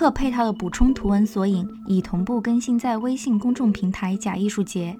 客配套的补充图文索引已同步更新在微信公众平台“假艺术节”。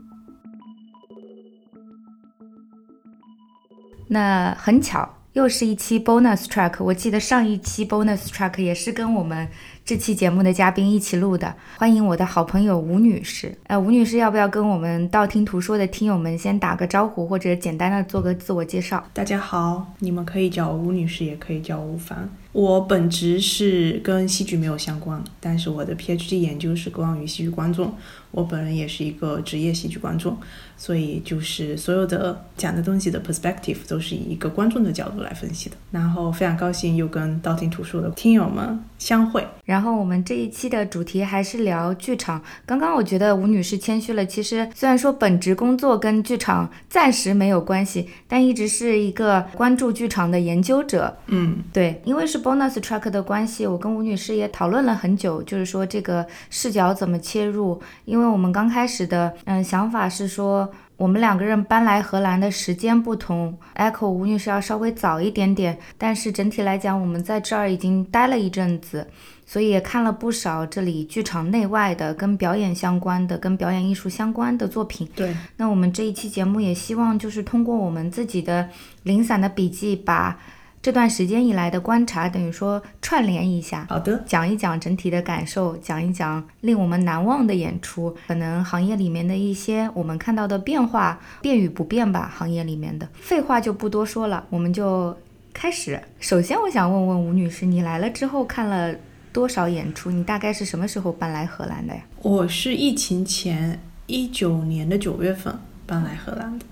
那很巧，又是一期 bonus track。我记得上一期 bonus track 也是跟我们这期节目的嘉宾一起录的。欢迎我的好朋友吴女士。呃，吴女士要不要跟我们道听途说的听友们先打个招呼，或者简单的做个自我介绍？大家好，你们可以叫吴女士，也可以叫吴凡。我本职是跟戏剧没有相关，但是我的 PhD 研究是关于戏剧观众。我本人也是一个职业戏剧观众，所以就是所有的讲的东西的 perspective 都是以一个观众的角度来分析的。然后非常高兴又跟道听途说的听友们相会。然后我们这一期的主题还是聊剧场。刚刚我觉得吴女士谦虚了，其实虽然说本职工作跟剧场暂时没有关系，但一直是一个关注剧场的研究者。嗯，对，因为是 bonus track 的关系，我跟吴女士也讨论了很久，就是说这个视角怎么切入。因为我们刚开始的嗯想法是说，我们两个人搬来荷兰的时间不同，Echo 吴女士要稍微早一点点，但是整体来讲，我们在这儿已经待了一阵子，所以也看了不少这里剧场内外的跟表演相关的、跟表演艺术相关的作品。对，那我们这一期节目也希望就是通过我们自己的零散的笔记，把这段时间以来的观察，等于说串联一下，好的，讲一讲整体的感受，讲一讲令我们难忘的演出，可能行业里面的一些我们看到的变化，变与不变吧，行业里面的。废话就不多说了，我们就开始。首先，我想问问吴女士，你来了之后看了多少演出？你大概是什么时候搬来荷兰的呀？我是疫情前一九年的九月份搬来荷兰的。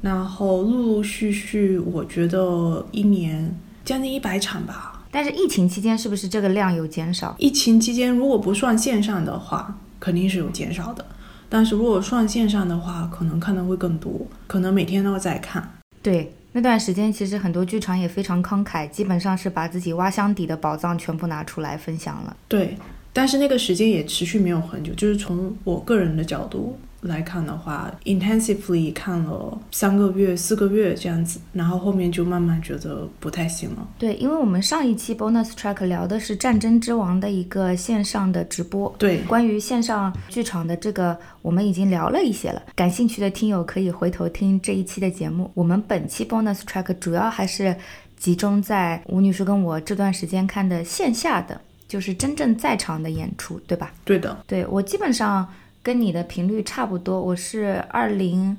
然后陆陆续续，我觉得一年将近一百场吧。但是疫情期间是不是这个量有减少？疫情期间如果不算线上的话，肯定是有减少的。但是如果算线上的话，可能看的会更多，可能每天都在看。对，那段时间其实很多剧场也非常慷慨，基本上是把自己挖箱底的宝藏全部拿出来分享了。对，但是那个时间也持续没有很久，就是从我个人的角度。来看的话，intensively 看了三个月、四个月这样子，然后后面就慢慢觉得不太行了。对，因为我们上一期 bonus track 聊的是《战争之王》的一个线上的直播，对，关于线上剧场的这个，我们已经聊了一些了。感兴趣的听友可以回头听这一期的节目。我们本期 bonus track 主要还是集中在吴女士跟我这段时间看的线下的，就是真正在场的演出，对吧？对的，对我基本上。跟你的频率差不多，我是二零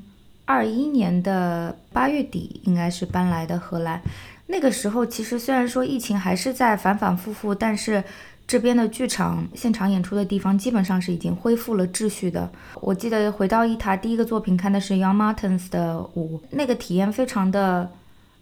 二一年的八月底，应该是搬来的荷兰。那个时候其实虽然说疫情还是在反反复复，但是这边的剧场现场演出的地方基本上是已经恢复了秩序的。我记得回到一塔第一个作品看的是 Young Martins 的舞，那个体验非常的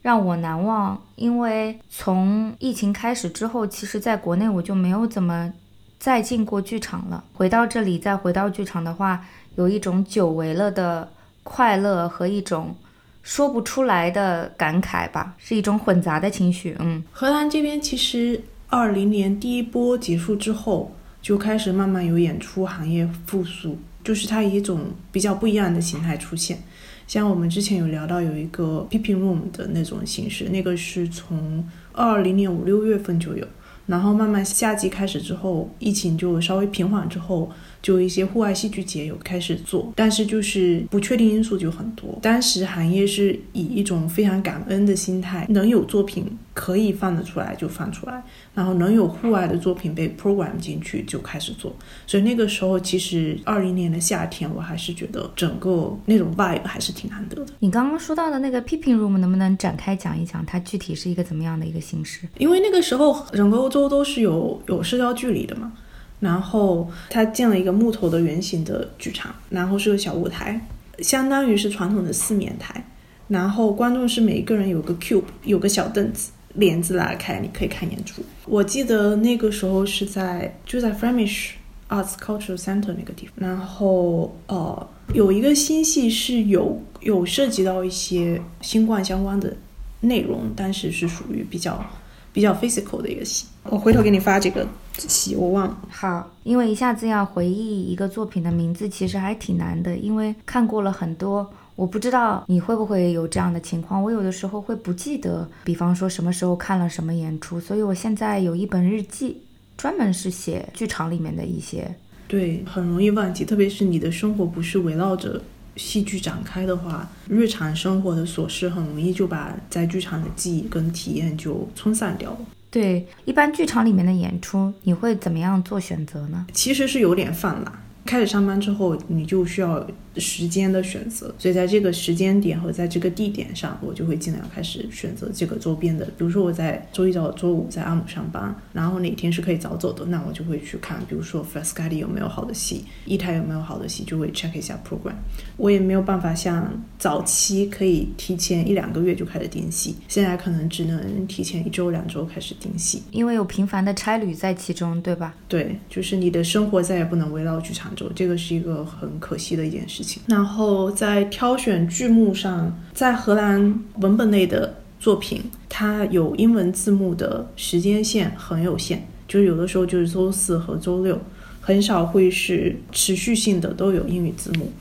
让我难忘，因为从疫情开始之后，其实在国内我就没有怎么。再进过剧场了，回到这里再回到剧场的话，有一种久违了的快乐和一种说不出来的感慨吧，是一种混杂的情绪。嗯，荷兰这边其实二零年第一波结束之后，就开始慢慢有演出行业复苏，就是它以一种比较不一样的形态出现。像我们之前有聊到有一个 peeping room 的那种形式，那个是从二零年五六月份就有。然后慢慢夏季开始之后，疫情就稍微平缓之后，就一些户外戏剧节有开始做，但是就是不确定因素就很多。当时行业是以一种非常感恩的心态，能有作品可以放得出来就放出来，然后能有户外的作品被 program 进去就开始做。所以那个时候其实二零年的夏天，我还是觉得整个那种 vibe 还是挺难得的。你刚刚说到的那个 peeping room 能不能展开讲一讲，它具体是一个怎么样的一个形式？因为那个时候整个欧洲。都都是有有社交距离的嘛，然后他建了一个木头的圆形的剧场，然后是个小舞台，相当于是传统的四面台，然后观众是每一个人有个 cube，有个小凳子，帘子拉开，你可以看演出。我记得那个时候是在就在 Flemish Arts Cultural Center 那个地方，然后呃有一个新戏是有有涉及到一些新冠相关的内容，但是是属于比较比较 physical 的一个戏。我回头给你发这个戏，我忘了。好，因为一下子要回忆一个作品的名字，其实还挺难的，因为看过了很多。我不知道你会不会有这样的情况，我有的时候会不记得，比方说什么时候看了什么演出，所以我现在有一本日记，专门是写剧场里面的一些。对，很容易忘记，特别是你的生活不是围绕着戏剧展开的话，日常生活的琐事很容易就把在剧场的记忆跟体验就冲散掉了。对，一般剧场里面的演出，你会怎么样做选择呢？其实是有点泛滥。开始上班之后，你就需要时间的选择，所以在这个时间点和在这个地点上，我就会尽量开始选择这个周边的。比如说我在周一到周五在阿姆上班，然后哪天是可以早走的，那我就会去看，比如说 Frascati 有没有好的戏，一台有没有好的戏，就会 check 一下 program。我也没有办法像早期可以提前一两个月就开始订戏，现在可能只能提前一周两周开始订戏，因为有频繁的差旅在其中，对吧？对，就是你的生活再也不能围绕剧场。这个是一个很可惜的一件事情。然后在挑选剧目上，在荷兰文本类的作品，它有英文字幕的时间线很有限，就是有的时候就是周四和周六，很少会是持续性的都有英语字幕。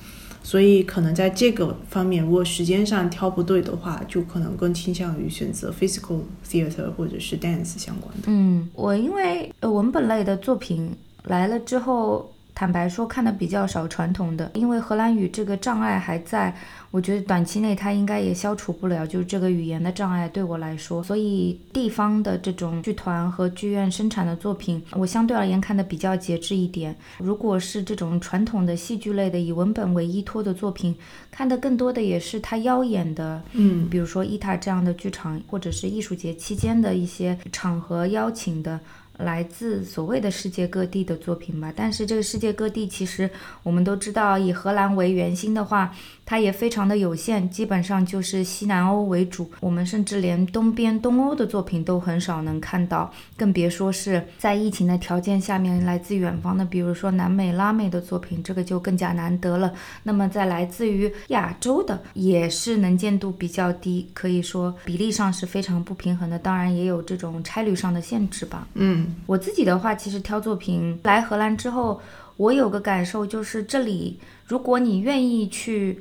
所以可能在这个方面，如果时间上挑不对的话，就可能更倾向于选择 physical theater 或者是 dance 相关的。嗯，我因为文本类的作品来了之后。坦白说，看的比较少传统的，因为荷兰语这个障碍还在，我觉得短期内它应该也消除不了，就是这个语言的障碍对我来说，所以地方的这种剧团和剧院生产的作品，我相对而言看的比较节制一点。如果是这种传统的戏剧类的，以文本为依托的作品，看的更多的也是它邀演的，嗯，比如说伊塔这样的剧场，或者是艺术节期间的一些场合邀请的。来自所谓的世界各地的作品吧，但是这个世界各地其实我们都知道，以荷兰为圆心的话。它也非常的有限，基本上就是西南欧为主。我们甚至连东边东欧的作品都很少能看到，更别说是在疫情的条件下面来自远方的，比如说南美、拉美的作品，这个就更加难得了。那么在来自于亚洲的，也是能见度比较低，可以说比例上是非常不平衡的。当然也有这种差旅上的限制吧。嗯，我自己的话，其实挑作品来荷兰之后，我有个感受就是这里，如果你愿意去。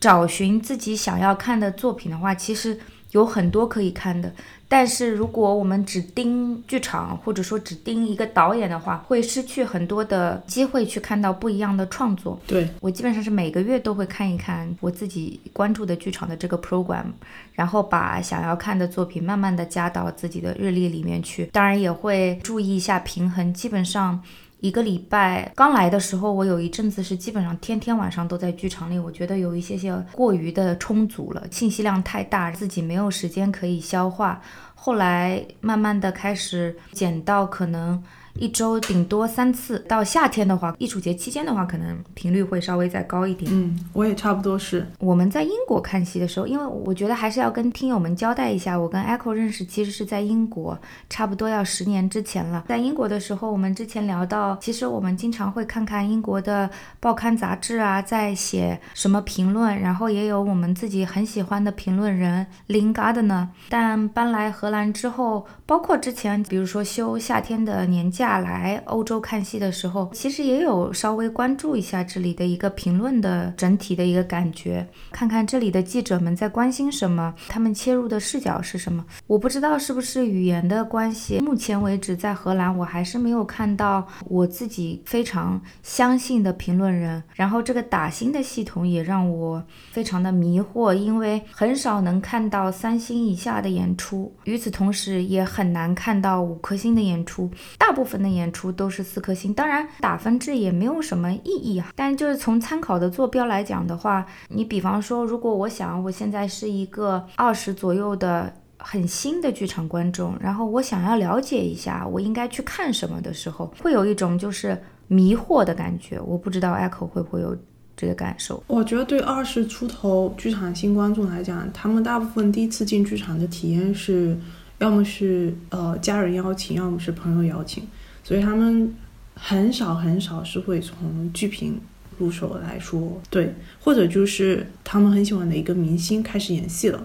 找寻自己想要看的作品的话，其实有很多可以看的。但是如果我们只盯剧场，或者说只盯一个导演的话，会失去很多的机会去看到不一样的创作。对我基本上是每个月都会看一看我自己关注的剧场的这个 program，然后把想要看的作品慢慢的加到自己的日历里面去。当然也会注意一下平衡，基本上。一个礼拜刚来的时候，我有一阵子是基本上天天晚上都在剧场里，我觉得有一些些过于的充足了，信息量太大，自己没有时间可以消化。后来慢慢的开始减到可能。一周顶多三次，到夏天的话，艺术节期间的话，可能频率会稍微再高一点。嗯，我也差不多是。我们在英国看戏的时候，因为我觉得还是要跟听友们交代一下，我跟 Echo 认识其实是在英国，差不多要十年之前了。在英国的时候，我们之前聊到，其实我们经常会看看英国的报刊杂志啊，在写什么评论，然后也有我们自己很喜欢的评论人 Lin Gardner。但搬来荷兰之后，包括之前，比如说休夏天的年假。下来欧洲看戏的时候，其实也有稍微关注一下这里的一个评论的整体的一个感觉，看看这里的记者们在关心什么，他们切入的视角是什么。我不知道是不是语言的关系，目前为止在荷兰我还是没有看到我自己非常相信的评论人。然后这个打星的系统也让我非常的迷惑，因为很少能看到三星以下的演出，与此同时也很难看到五颗星的演出，大部分。的演出都是四颗星，当然打分制也没有什么意义啊。但就是从参考的坐标来讲的话，你比方说，如果我想我现在是一个二十左右的很新的剧场观众，然后我想要了解一下我应该去看什么的时候，会有一种就是迷惑的感觉。我不知道 Echo 会不会有这个感受。我觉得对二十出头剧场新观众来讲，他们大部分第一次进剧场的体验是，要么是呃家人邀请，要么是朋友邀请，所以他们很少很少是会从剧评入手来说，对，或者就是他们很喜欢的一个明星开始演戏了。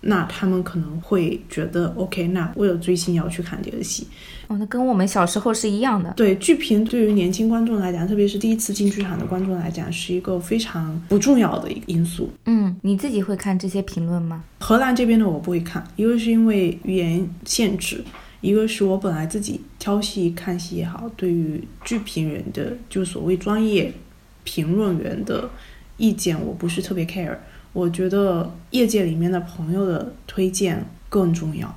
那他们可能会觉得，OK，那为了追星要去看这个戏，哦，那跟我们小时候是一样的。对，剧评对于年轻观众来讲，特别是第一次进剧场的观众来讲，是一个非常不重要的一个因素。嗯，你自己会看这些评论吗？荷兰这边的我不会看，一个是因为语言限制，一个是我本来自己挑戏看戏也好，对于剧评人的就所谓专业评论员的意见，我不是特别 care。我觉得业界里面的朋友的推荐更重要。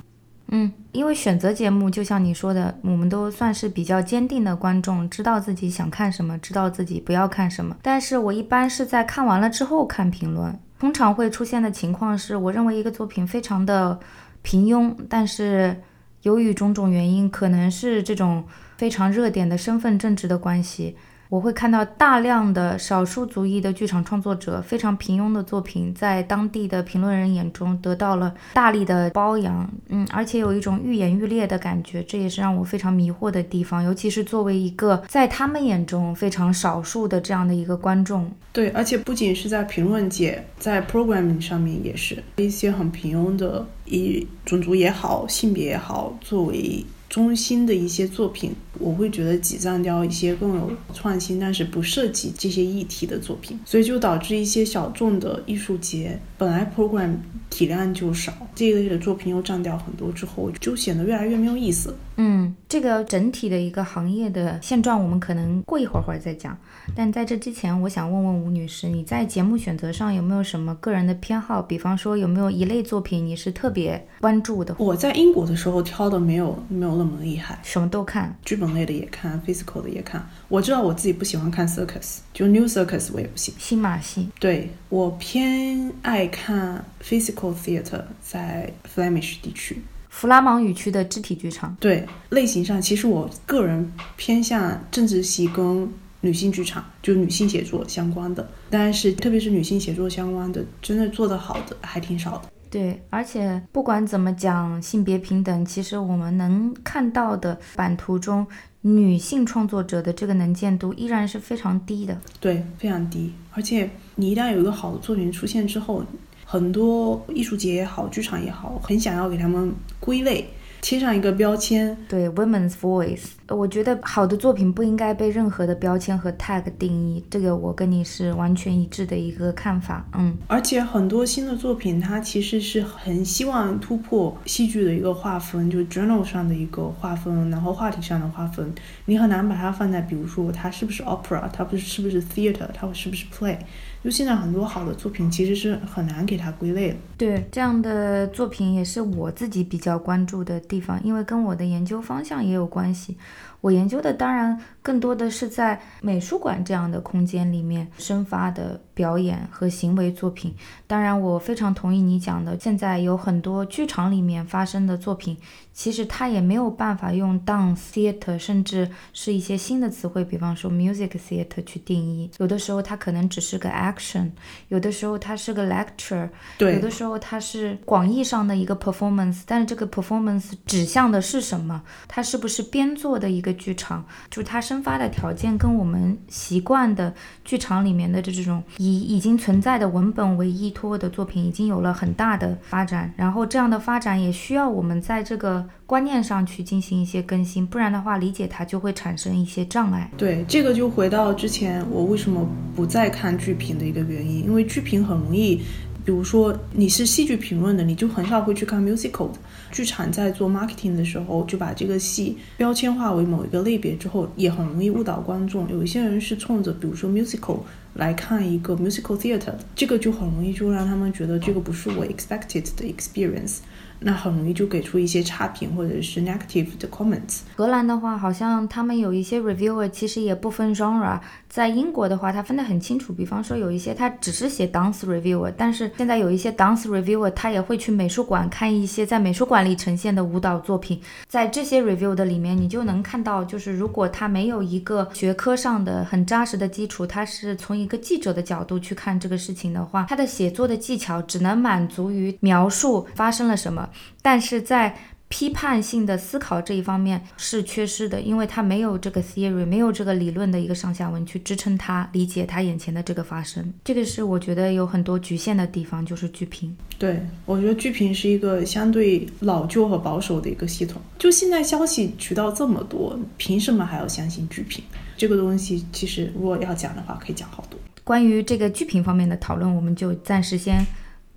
嗯，因为选择节目，就像你说的，我们都算是比较坚定的观众，知道自己想看什么，知道自己不要看什么。但是我一般是在看完了之后看评论，通常会出现的情况是，我认为一个作品非常的平庸，但是由于种种原因，可能是这种非常热点的身份政治的关系。我会看到大量的少数族裔的剧场创作者非常平庸的作品，在当地的评论人眼中得到了大力的褒扬，嗯，而且有一种愈演愈烈的感觉，这也是让我非常迷惑的地方。尤其是作为一个在他们眼中非常少数的这样的一个观众，对，而且不仅是在评论界，在 programming 上面也是一些很平庸的，以种族也好，性别也好作为。中心的一些作品，我会觉得挤占掉一些更有创新，但是不涉及这些议题的作品，所以就导致一些小众的艺术节本来 program 体量就少，这一类的作品又占掉很多之后，就显得越来越没有意思。嗯，这个整体的一个行业的现状，我们可能过一会儿会儿再讲。但在这之前，我想问问吴女士，你在节目选择上有没有什么个人的偏好？比方说，有没有一类作品你是特别关注的？我在英国的时候挑的没有没有那么厉害，什么都看，剧本类的也看，physical 的也看。我知道我自己不喜欢看 circus，就 new circus 我也不行。新马戏，对我偏爱看 physical theater，在 Flemish 地区，弗拉芒语区的肢体剧场。对类型上，其实我个人偏向政治系跟。女性剧场就是女性写作相关的，但是特别是女性写作相关的，真的做得好的还挺少的。对，而且不管怎么讲性别平等，其实我们能看到的版图中，女性创作者的这个能见度依然是非常低的。对，非常低。而且你一旦有一个好的作品出现之后，很多艺术节也好，剧场也好，很想要给他们归类。贴上一个标签，对，women's voice。我觉得好的作品不应该被任何的标签和 tag 定义，这个我跟你是完全一致的一个看法。嗯，而且很多新的作品，它其实是很希望突破戏剧的一个划分，就 journal 上的一个划分，然后话题上的划分，你很难把它放在，比如说它是不是 opera，它不是是不是 theater，它是不是 play。就现在很多好的作品其实是很难给它归类的。对，这样的作品也是我自己比较关注的地方，因为跟我的研究方向也有关系。我研究的当然更多的是在美术馆这样的空间里面生发的表演和行为作品。当然，我非常同意你讲的，现在有很多剧场里面发生的作品，其实它也没有办法用 dance theater，甚至是一些新的词汇，比方说 music theater 去定义。有的时候它可能只是个 action，有的时候它是个 lecture，对，有的时候它是广义上的一个 performance。但是这个 performance 指向的是什么？它是不是编作的一个？剧场就是它生发的条件跟我们习惯的剧场里面的这种以已经存在的文本为依托的作品已经有了很大的发展，然后这样的发展也需要我们在这个观念上去进行一些更新，不然的话理解它就会产生一些障碍。对，这个就回到之前我为什么不再看剧评的一个原因，因为剧评很容易。比如说你是戏剧评论的，你就很少会去看 musical。剧场在做 marketing 的时候，就把这个戏标签化为某一个类别之后，也很容易误导观众。有一些人是冲着比如说 musical 来看一个 musical theater，这个就很容易就让他们觉得这个不是我 expected 的 experience。那很容易就给出一些差评或者是 negative 的 comments。荷兰的话，好像他们有一些 reviewer 其实也不分 genre。在英国的话，它分得很清楚。比方说，有一些他只是写 dance reviewer，但是现在有一些 dance reviewer，他也会去美术馆看一些在美术馆里呈现的舞蹈作品。在这些 review 的里面，你就能看到，就是如果他没有一个学科上的很扎实的基础，他是从一个记者的角度去看这个事情的话，他的写作的技巧只能满足于描述发生了什么，但是在批判性的思考这一方面是缺失的，因为他没有这个 theory，没有这个理论的一个上下文去支撑他理解他眼前的这个发生。这个是我觉得有很多局限的地方，就是剧评。对，我觉得剧评是一个相对老旧和保守的一个系统。就现在消息渠道这么多，凭什么还要相信剧评？这个东西其实如果要讲的话，可以讲好多。关于这个剧评方面的讨论，我们就暂时先。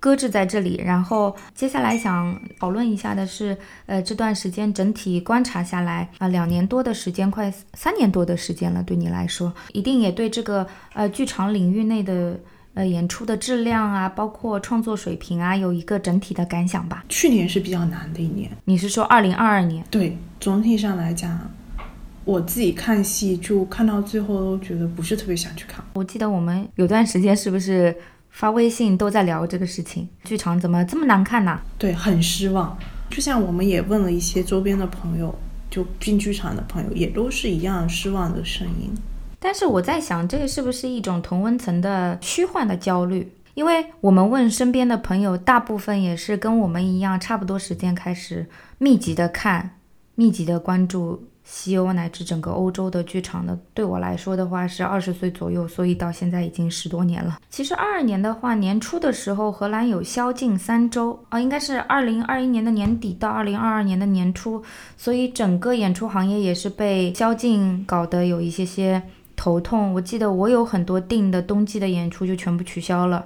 搁置在这里，然后接下来想讨论一下的是，呃，这段时间整体观察下来啊，两年多的时间，快三年多的时间了，对你来说，一定也对这个呃剧场领域内的呃演出的质量啊，包括创作水平啊，有一个整体的感想吧？去年是比较难的一年，你是说二零二二年？对，总体上来讲，我自己看戏就看到最后都觉得不是特别想去看。我记得我们有段时间是不是？发微信都在聊这个事情，剧场怎么这么难看呢？对，很失望。就像我们也问了一些周边的朋友，就进剧场的朋友，也都是一样失望的声音。但是我在想，这个是不是一种同温层的虚幻的焦虑？因为我们问身边的朋友，大部分也是跟我们一样，差不多时间开始密集的看，密集的关注。西欧乃至整个欧洲的剧场的，对我来说的话是二十岁左右，所以到现在已经十多年了。其实二二年的话，年初的时候荷兰有宵禁三周啊，应该是二零二一年的年底到二零二二年的年初，所以整个演出行业也是被宵禁搞得有一些些头痛。我记得我有很多订的冬季的演出就全部取消了。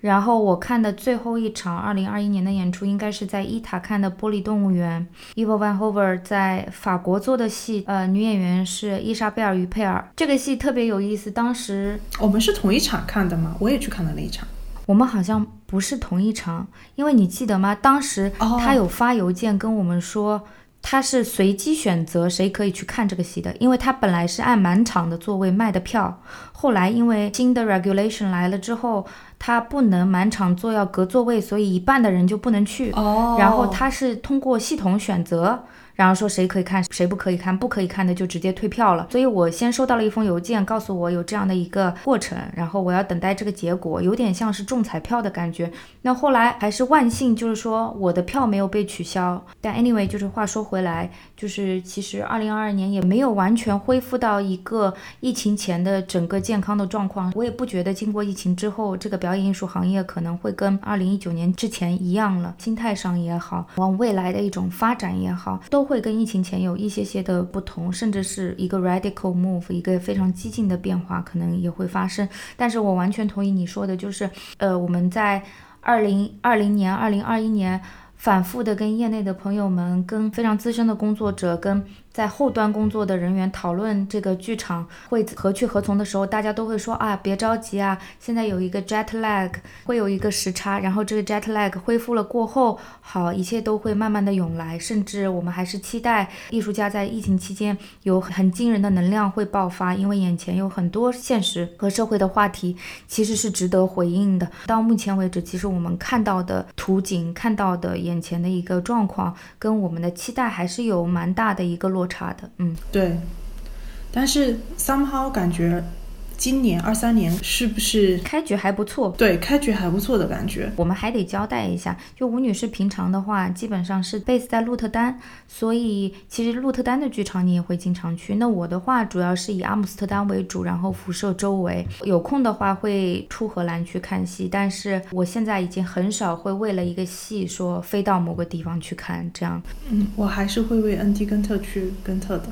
然后我看的最后一场二零二一年的演出，应该是在伊塔看的《玻璃动物园》。Eva Van Hove 在法国做的戏，呃，女演员是伊莎贝尔·于佩尔。这个戏特别有意思，当时我们是同一场看的吗？我也去看了那一场。我们好像不是同一场，因为你记得吗？当时他有发邮件跟我们说，他是随机选择谁可以去看这个戏的，因为他本来是按满场的座位卖的票，后来因为新的 regulation 来了之后。他不能满场坐，要隔座位，所以一半的人就不能去。哦，然后他是通过系统选择。然后说谁可以看，谁不可以看，不可以看的就直接退票了。所以我先收到了一封邮件，告诉我有这样的一个过程，然后我要等待这个结果，有点像是中彩票的感觉。那后来还是万幸，就是说我的票没有被取消。但 anyway，就是话说回来，就是其实二零二二年也没有完全恢复到一个疫情前的整个健康的状况。我也不觉得经过疫情之后，这个表演艺术行业可能会跟二零一九年之前一样了。心态上也好，往未来的一种发展也好，都。会跟疫情前有一些些的不同，甚至是一个 radical move，一个非常激进的变化，可能也会发生。但是我完全同意你说的，就是呃，我们在二零二零年、二零二一年反复的跟业内的朋友们、跟非常资深的工作者、跟。在后端工作的人员讨论这个剧场会何去何从的时候，大家都会说啊，别着急啊，现在有一个 jet lag，会有一个时差，然后这个 jet lag 恢复了过后，好，一切都会慢慢的涌来，甚至我们还是期待艺术家在疫情期间有很惊人的能量会爆发，因为眼前有很多现实和社会的话题其实是值得回应的。到目前为止，其实我们看到的图景，看到的眼前的一个状况，跟我们的期待还是有蛮大的一个落。差的，嗯，对，但是 somehow 感觉今年二三年是不是开局还不错？对，开局还不错的感觉。我们还得交代一下，就吴女士平常的话，基本上是 base 在鹿特丹，所以其实鹿特丹的剧场你也会经常去。那我的话，主要是以阿姆斯特丹为主，然后辐射周围，有空的话会出荷兰去看戏。但是我现在已经很少会为了一个戏说飞到某个地方去看，这样。嗯，我还是会为恩蒂根特去根特的。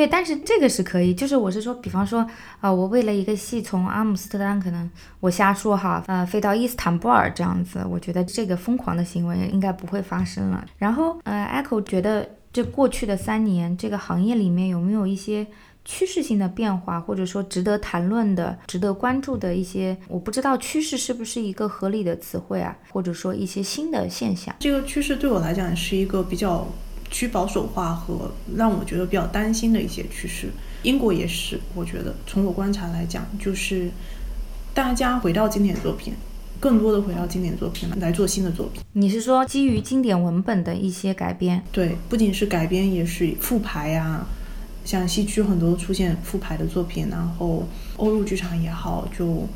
对，但是这个是可以，就是我是说，比方说，啊，我为了一个戏从阿姆斯特丹，可能我瞎说哈，呃，飞到伊斯坦布尔这样子，我觉得这个疯狂的行为应该不会发生了。然后，呃，Echo 觉得这过去的三年，这个行业里面有没有一些趋势性的变化，或者说值得谈论的、值得关注的一些，我不知道趋势是不是一个合理的词汇啊，或者说一些新的现象。这个趋势对我来讲是一个比较趋保守化和让我觉得比较担心的一些趋势。英国也是，我觉得从我观察来讲，就是大家回到经典作品，更多的回到经典作品来做新的作品。你是说基于经典文本的一些改编？对，不仅是改编，也是复排呀。像西区很多出现复排的作品，然后欧陆剧场也好，就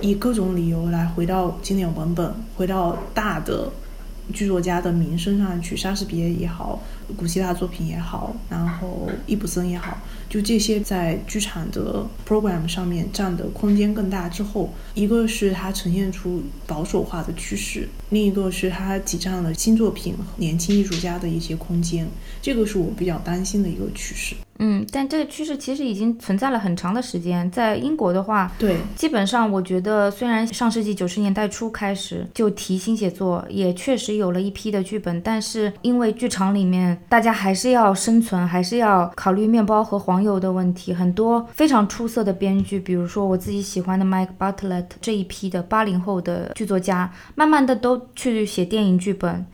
以各种理由来回到经典文本，回到大的剧作家的名声上去，莎士比亚也好，古希腊作品也好，然后易卜生也好，就这些在剧场的 program 上面占的空间更大之后，一个是它呈现出保守化的趋势，另一个是它挤占了新作品、年轻艺术家的一些空间，这个是我比较担心的一个趋势。嗯，但这个趋势其实已经存在了很长的时间。在英国的话，对，基本上我觉得，虽然上世纪九十年代初开始就提新写作，也确实有了一批的剧本，但是因为剧场里面大家还是要生存，还是要考虑面包和黄油的问题，很多非常出色的编剧，比如说我自己喜欢的 Mike Bartlett 这一批的八零后的剧作家，慢慢的都去写电影剧本。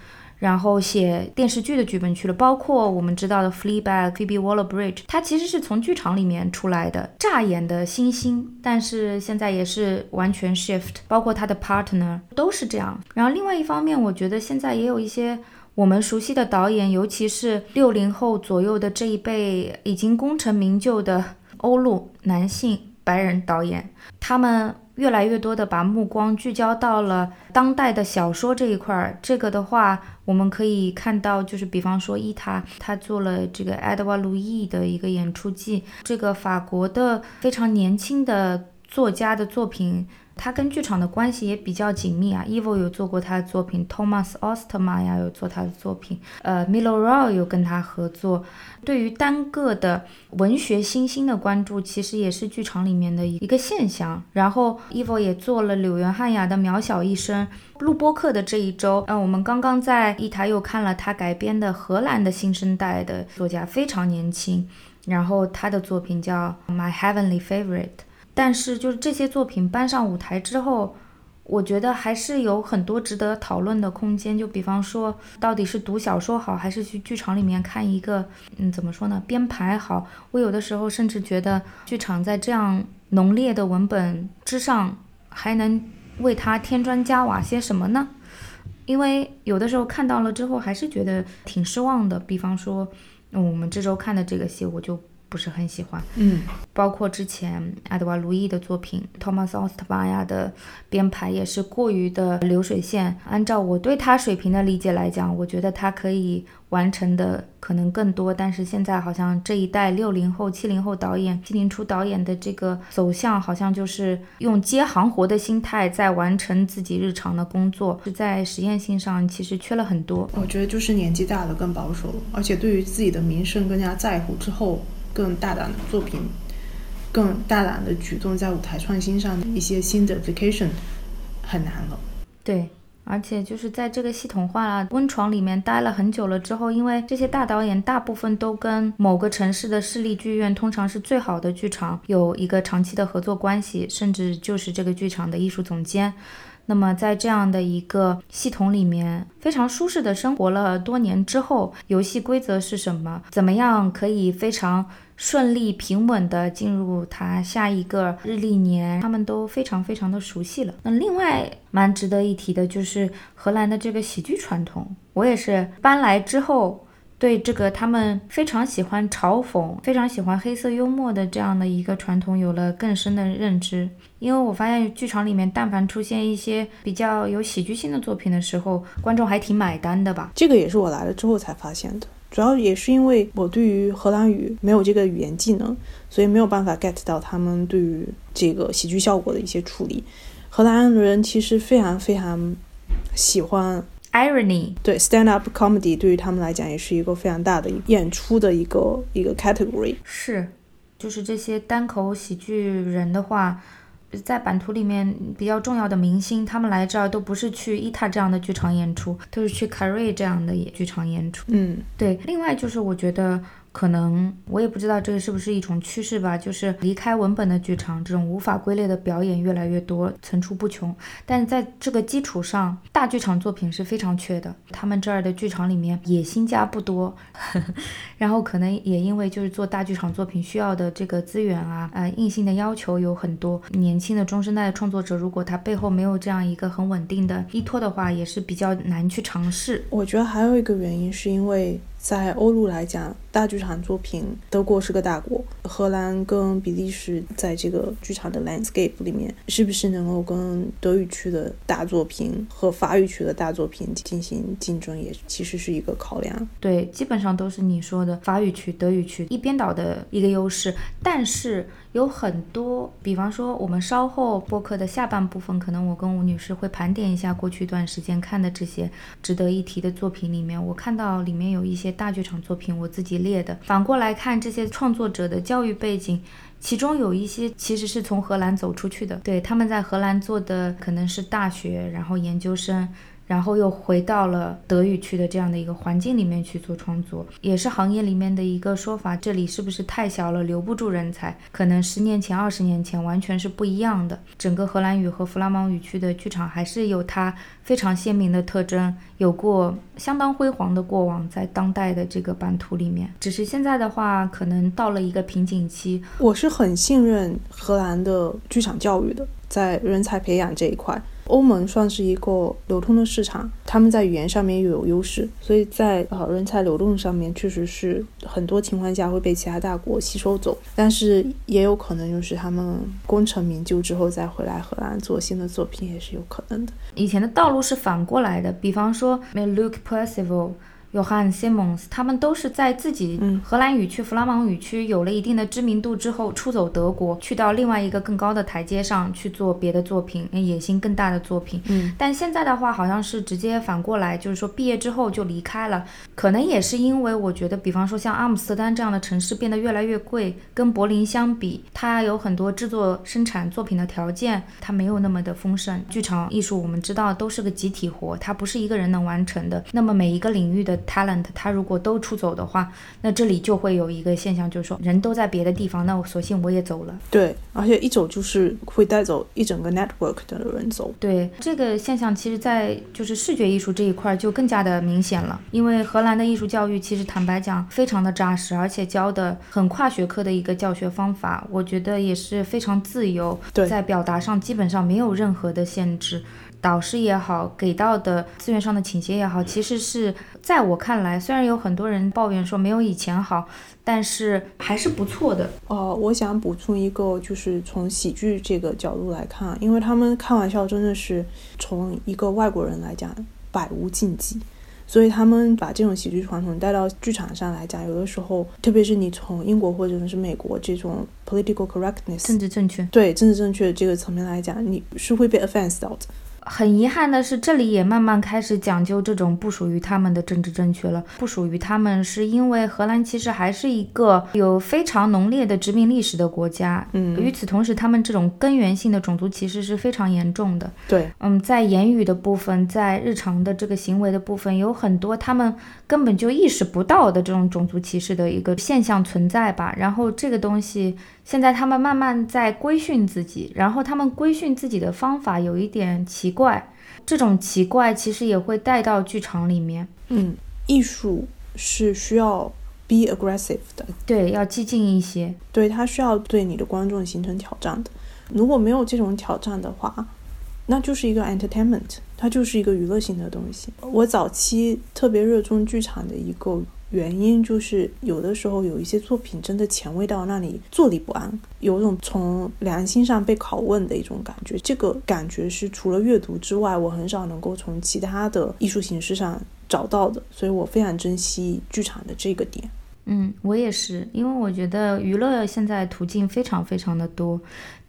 然后写电视剧的剧本去了，包括我们知道的《Fleabag》Phoebe Waller-Bridge，他其实是从剧场里面出来的，乍眼的新星，但是现在也是完全 shift，包括他的 partner 都是这样。然后另外一方面，我觉得现在也有一些我们熟悉的导演，尤其是六零后左右的这一辈已经功成名就的欧陆男性白人导演，他们。越来越多的把目光聚焦到了当代的小说这一块儿，这个的话，我们可以看到，就是比方说伊塔，他做了这个埃德瓦·路易的一个演出季，这个法国的非常年轻的作家的作品。他跟剧场的关系也比较紧密啊，Evo 有做过他的作品，Thomas Osterman 呀有做他的作品，呃，Milo Rau 有跟他合作。对于单个的文学新星的关注，其实也是剧场里面的一个现象。然后 Evo 也做了柳原汉雅的《渺小一生》。录播课的这一周，嗯，我们刚刚在一台又看了他改编的荷兰的新生代的作家，非常年轻，然后他的作品叫《My Heavenly Favorite》。但是，就是这些作品搬上舞台之后，我觉得还是有很多值得讨论的空间。就比方说，到底是读小说好，还是去剧场里面看一个，嗯，怎么说呢？编排好。我有的时候甚至觉得，剧场在这样浓烈的文本之上，还能为他添砖加瓦些什么呢？因为有的时候看到了之后，还是觉得挺失望的。比方说，我们这周看的这个戏，我就。不是很喜欢，嗯，包括之前爱德华·路易的作品，Thomas Ostbaya 的编排也是过于的流水线。按照我对他水平的理解来讲，我觉得他可以完成的可能更多。但是现在好像这一代六零后、七零后导演、七零初导演的这个走向，好像就是用接行活的心态在完成自己日常的工作，是在实验性上其实缺了很多。我觉得就是年纪大了更保守了，而且对于自己的名声更加在乎之后。更大胆的作品，更大胆的举动，在舞台创新上的一些新的 vacation 很难了。对，而且就是在这个系统化了温床里面待了很久了之后，因为这些大导演大部分都跟某个城市的市立剧院，通常是最好的剧场，有一个长期的合作关系，甚至就是这个剧场的艺术总监。那么在这样的一个系统里面，非常舒适的生活了多年之后，游戏规则是什么？怎么样可以非常顺利平稳的进入他下一个日历年？他们都非常非常的熟悉了。那另外蛮值得一提的就是荷兰的这个喜剧传统，我也是搬来之后。对这个，他们非常喜欢嘲讽，非常喜欢黑色幽默的这样的一个传统，有了更深的认知。因为我发现剧场里面，但凡出现一些比较有喜剧性的作品的时候，观众还挺买单的吧？这个也是我来了之后才发现的，主要也是因为我对于荷兰语没有这个语言技能，所以没有办法 get 到他们对于这个喜剧效果的一些处理。荷兰人其实非常非常喜欢。Irony 对 stand up comedy 对于他们来讲也是一个非常大的演出的一个一个 category。是，就是这些单口喜剧人的话，在版图里面比较重要的明星，他们来这儿都不是去伊塔这样的剧场演出，都是去 Carrie 这样的剧场演出。嗯，对。另外就是我觉得。可能我也不知道这是不是一种趋势吧，就是离开文本的剧场，这种无法归类的表演越来越多，层出不穷。但在这个基础上，大剧场作品是非常缺的。他们这儿的剧场里面野心家不多，然后可能也因为就是做大剧场作品需要的这个资源啊，呃，硬性的要求有很多。年轻的中生代的创作者，如果他背后没有这样一个很稳定的依托的话，也是比较难去尝试。我觉得还有一个原因是因为。在欧陆来讲，大剧场作品，德国是个大国，荷兰跟比利时在这个剧场的 landscape 里面，是不是能够跟德语区的大作品和法语区的大作品进行竞争，也其实是一个考量。对，基本上都是你说的法语区、德语区一边倒的一个优势，但是。有很多，比方说，我们稍后播客的下半部分，可能我跟吴女士会盘点一下过去一段时间看的这些值得一提的作品里面，我看到里面有一些大剧场作品，我自己列的。反过来看这些创作者的教育背景，其中有一些其实是从荷兰走出去的，对，他们在荷兰做的可能是大学，然后研究生。然后又回到了德语区的这样的一个环境里面去做创作，也是行业里面的一个说法。这里是不是太小了，留不住人才？可能十年前、二十年前完全是不一样的。整个荷兰语和弗拉芒语区的剧场还是有它非常鲜明的特征，有过相当辉煌的过往，在当代的这个版图里面。只是现在的话，可能到了一个瓶颈期。我是很信任荷兰的剧场教育的，在人才培养这一块。欧盟算是一个流通的市场，他们在语言上面又有优势，所以在呃人才流动上面确实是很多情况下会被其他大国吸收走，但是也有可能就是他们功成名就之后再回来荷兰做新的作品也是有可能的。以前的道路是反过来的，比方说 Luke Percival。Johann Simons，他们都是在自己荷兰语区、弗拉芒语区有了一定的知名度之后，出走德国，去到另外一个更高的台阶上去做别的作品，野心更大的作品。嗯，但现在的话，好像是直接反过来，就是说毕业之后就离开了。可能也是因为我觉得，比方说像阿姆斯特丹这样的城市变得越来越贵，跟柏林相比，它有很多制作生产作品的条件，它没有那么的丰盛。剧场艺术我们知道都是个集体活，它不是一个人能完成的。那么每一个领域的 talent，他如果都出走的话，那这里就会有一个现象，就是说人都在别的地方，那我索性我也走了。对，而且一走就是会带走一整个 network 的人走。对，这个现象其实，在就是视觉艺术这一块就更加的明显了，因为荷兰的艺术教育其实坦白讲非常的扎实，而且教的很跨学科的一个教学方法，我觉得也是非常自由，在表达上基本上没有任何的限制。导师也好，给到的资源上的倾斜也好，其实是在我看来，虽然有很多人抱怨说没有以前好，但是还是不错的。哦，我想补充一个，就是从喜剧这个角度来看，因为他们开玩笑真的是从一个外国人来讲百无禁忌，所以他们把这种喜剧传统带到剧场上来讲，有的时候，特别是你从英国或者是美国这种 political correctness 政治正确，对政治正确这个层面来讲，你是会被 offense 到的。很遗憾的是，这里也慢慢开始讲究这种不属于他们的政治正确了。不属于他们，是因为荷兰其实还是一个有非常浓烈的殖民历史的国家。嗯，与此同时，他们这种根源性的种族歧视是非常严重的。对，嗯，在言语的部分，在日常的这个行为的部分，有很多他们根本就意识不到的这种种族歧视的一个现象存在吧。然后这个东西。现在他们慢慢在规训自己，然后他们规训自己的方法有一点奇怪，这种奇怪其实也会带到剧场里面。嗯，艺术是需要 be aggressive 的，对，要激进一些，对，它需要对你的观众形成挑战的。如果没有这种挑战的话，那就是一个 entertainment，它就是一个娱乐性的东西。我早期特别热衷剧场的一个。原因就是有的时候有一些作品真的前卫到让你坐立不安，有种从良心上被拷问的一种感觉。这个感觉是除了阅读之外，我很少能够从其他的艺术形式上找到的，所以我非常珍惜剧场的这个点。嗯，我也是，因为我觉得娱乐现在途径非常非常的多，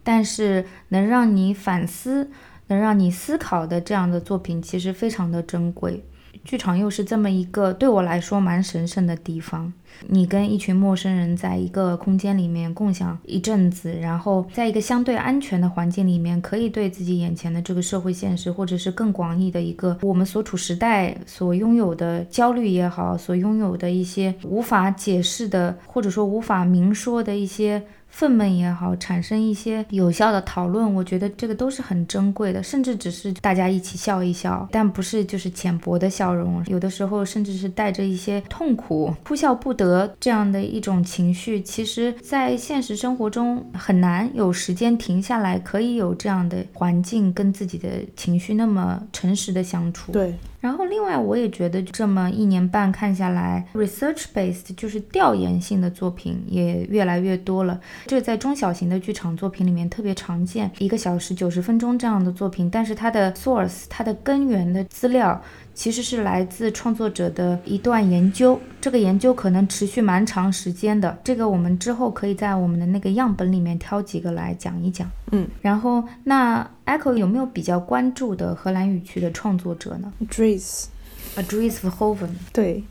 但是能让你反思、能让你思考的这样的作品其实非常的珍贵。剧场又是这么一个对我来说蛮神圣的地方。你跟一群陌生人在一个空间里面共享一阵子，然后在一个相对安全的环境里面，可以对自己眼前的这个社会现实，或者是更广义的一个我们所处时代所拥有的焦虑也好，所拥有的一些无法解释的，或者说无法明说的一些。愤懑也好，产生一些有效的讨论，我觉得这个都是很珍贵的，甚至只是大家一起笑一笑，但不是就是浅薄的笑容，有的时候甚至是带着一些痛苦、哭笑不得这样的一种情绪。其实，在现实生活中很难有时间停下来，可以有这样的环境跟自己的情绪那么诚实的相处。对。然后，另外我也觉得，这么一年半看下来，research based 就是调研性的作品也越来越多了。这在中小型的剧场作品里面特别常见，一个小时九十分钟这样的作品，但是它的 source 它的根源的资料。其实是来自创作者的一段研究，这个研究可能持续蛮长时间的。这个我们之后可以在我们的那个样本里面挑几个来讲一讲。嗯，然后那 Echo 有没有比较关注的荷兰语区的创作者呢？Dries，Dries Verhoeven。对，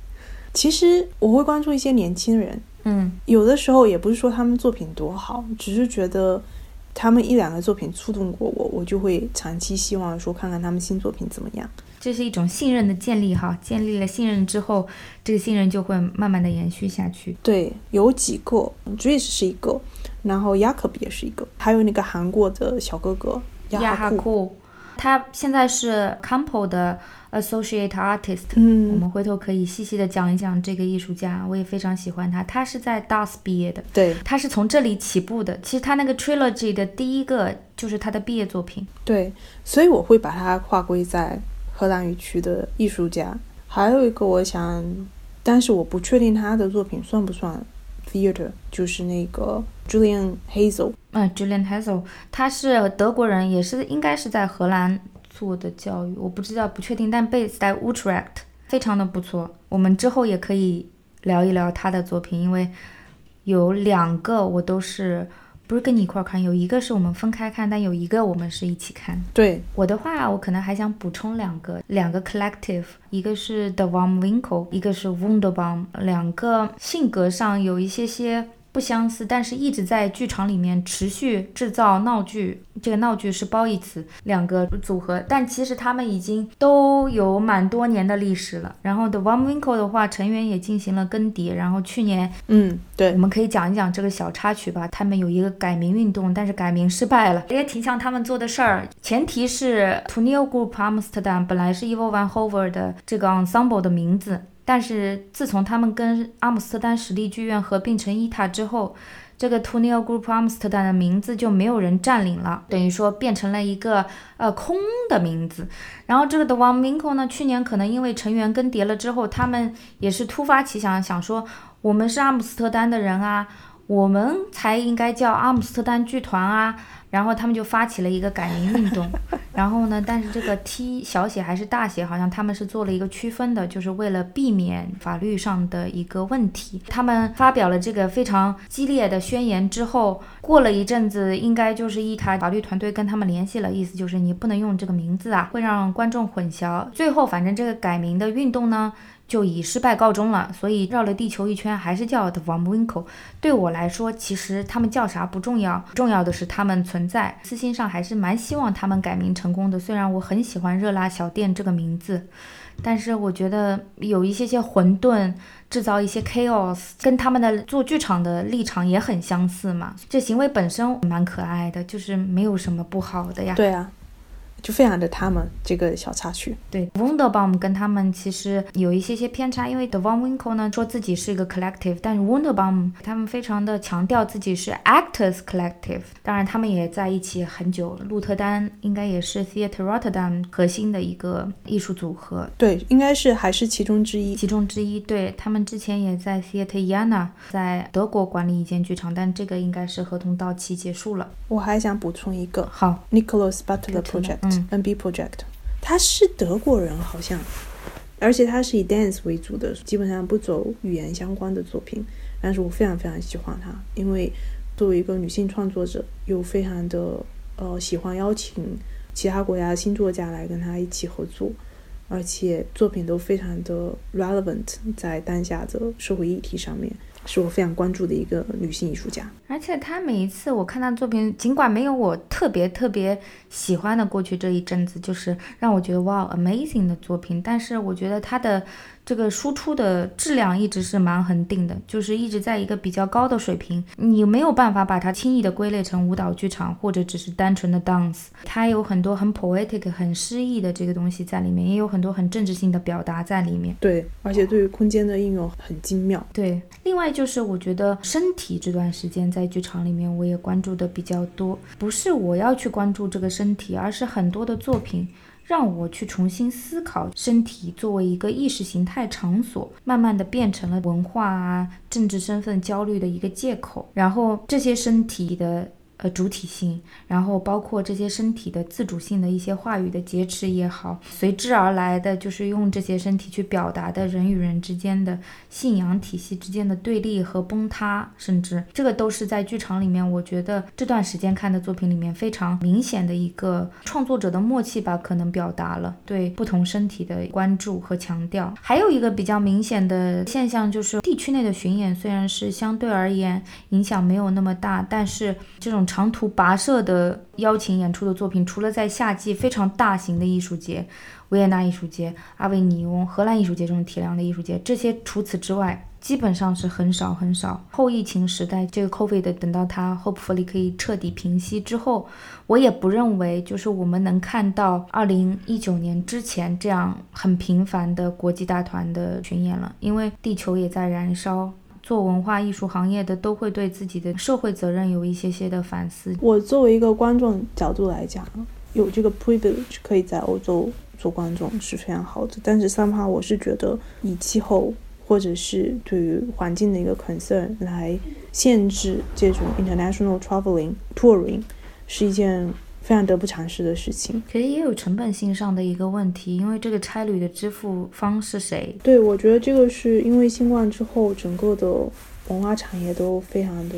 其实我会关注一些年轻人。嗯，有的时候也不是说他们作品多好，只是觉得他们一两个作品触动过我，我就会长期希望说看看他们新作品怎么样。这是一种信任的建立，哈，建立了信任之后，这个信任就会慢慢的延续下去。对，有几个，Dries 是一个，然后 Jakob 也是一个，还有那个韩国的小哥哥亚哈库，他现在是 Campo 的 Associate Artist。嗯，我们回头可以细细的讲一讲这个艺术家，我也非常喜欢他。他是在 DAS 毕业的，对，他是从这里起步的。其实他那个 Trilogy 的第一个就是他的毕业作品。对，所以我会把他划归在。荷兰语区的艺术家，还有一个我想，但是我不确定他的作品算不算 theater，就是那个 Julian Hazel。嗯，Julian Hazel，他是德国人，也是应该是在荷兰做的教育，我不知道，不确定，但 base 在 Utrecht，非常的不错。我们之后也可以聊一聊他的作品，因为有两个我都是。不是跟你一块儿看，有一个是我们分开看，但有一个我们是一起看。对我的话，我可能还想补充两个，两个 collective，一个是 The Vom Winkle，一个是 Wunderbaum，两个性格上有一些些。不相似，但是一直在剧场里面持续制造闹剧。这个闹剧是褒义词，两个组合，但其实他们已经都有蛮多年的历史了。然后 The One Winkle 的话，成员也进行了更迭。然后去年，嗯，对，我们可以讲一讲这个小插曲吧。他们有一个改名运动，但是改名失败了，也挺像他们做的事儿。前提是 t o n e l Group Amsterdam 本来是 Evo Van Hove 的这个 ensemble 的名字。但是自从他们跟阿姆斯特丹实力剧院合并成伊塔之后，这个 t o n e l Group Amsterdam 的名字就没有人占领了，等于说变成了一个呃空的名字。然后这个 The One Minko 呢，去年可能因为成员更迭了之后，他们也是突发奇想，想说我们是阿姆斯特丹的人啊，我们才应该叫阿姆斯特丹剧团啊。然后他们就发起了一个改名运动，然后呢，但是这个 T 小写还是大写，好像他们是做了一个区分的，就是为了避免法律上的一个问题。他们发表了这个非常激烈的宣言之后，过了一阵子，应该就是一台法律团队跟他们联系了，意思就是你不能用这个名字啊，会让观众混淆。最后，反正这个改名的运动呢。就以失败告终了，所以绕了地球一圈还是叫 The Vom Winkle。对我来说，其实他们叫啥不重要，重要的是他们存在。私心上还是蛮希望他们改名成功的。虽然我很喜欢热辣小店这个名字，但是我觉得有一些些混沌，制造一些 chaos，跟他们的做剧场的立场也很相似嘛。这行为本身蛮可爱的，就是没有什么不好的呀。对啊。就非常的他们这个小插曲，对 Wunderbaum 跟他们其实有一些些偏差，因为 The Von Winkle 呢说自己是一个 collective，但是 Wunderbaum 他们非常的强调自己是 actors collective。当然他们也在一起很久了，鹿特丹应该也是 Theatre Rotterdam 核心的一个艺术组合，对，应该是还是其中之一，其中之一。对他们之前也在 Theatre Jena 在德国管理一间剧场，但这个应该是合同到期结束了。我还想补充一个，好，Nicholas Butler Project。NB Project，他是德国人好像，而且他是以 dance 为主的，基本上不走语言相关的作品。但是我非常非常喜欢他，因为作为一个女性创作者，又非常的呃喜欢邀请其他国家的新作家来跟他一起合作。而且作品都非常的 relevant 在当下的社会议题上面。是我非常关注的一个女性艺术家，而且她每一次我看她作品，尽管没有我特别特别喜欢的过去这一阵子，就是让我觉得哇 amazing 的作品，但是我觉得她的。这个输出的质量一直是蛮恒定的，就是一直在一个比较高的水平。你没有办法把它轻易的归类成舞蹈剧场，或者只是单纯的 dance。它有很多很 poetic、很诗意的这个东西在里面，也有很多很政治性的表达在里面。对，而且对于空间的应用很精妙。对，另外就是我觉得身体这段时间在剧场里面我也关注的比较多，不是我要去关注这个身体，而是很多的作品。让我去重新思考身体作为一个意识形态场所，慢慢的变成了文化啊、政治身份焦虑的一个借口，然后这些身体的。呃，主体性，然后包括这些身体的自主性的一些话语的劫持也好，随之而来的就是用这些身体去表达的人与人之间的信仰体系之间的对立和崩塌，甚至这个都是在剧场里面，我觉得这段时间看的作品里面非常明显的一个创作者的默契吧，可能表达了对不同身体的关注和强调。还有一个比较明显的现象就是地区内的巡演虽然是相对而言影响没有那么大，但是这种。长途跋涉的邀请演出的作品，除了在夏季非常大型的艺术节，维也纳艺术节、阿维尼翁、荷兰艺术节这种体量的艺术节，这些除此之外，基本上是很少很少。后疫情时代，这个 COVID 等到它 hopefully 可以彻底平息之后，我也不认为就是我们能看到二零一九年之前这样很频繁的国际大团的巡演了，因为地球也在燃烧。做文化艺术行业的都会对自己的社会责任有一些些的反思。我作为一个观众角度来讲，有这个 privilege 可以在欧洲做观众是非常好的。但是三趴，我是觉得以气候或者是对于环境的一个 concern 来限制这种 international traveling touring 是一件。非常得不偿失的事情，其实也有成本性上的一个问题，因为这个差旅的支付方是谁？对，我觉得这个是因为新冠之后，整个的文化产业都非常的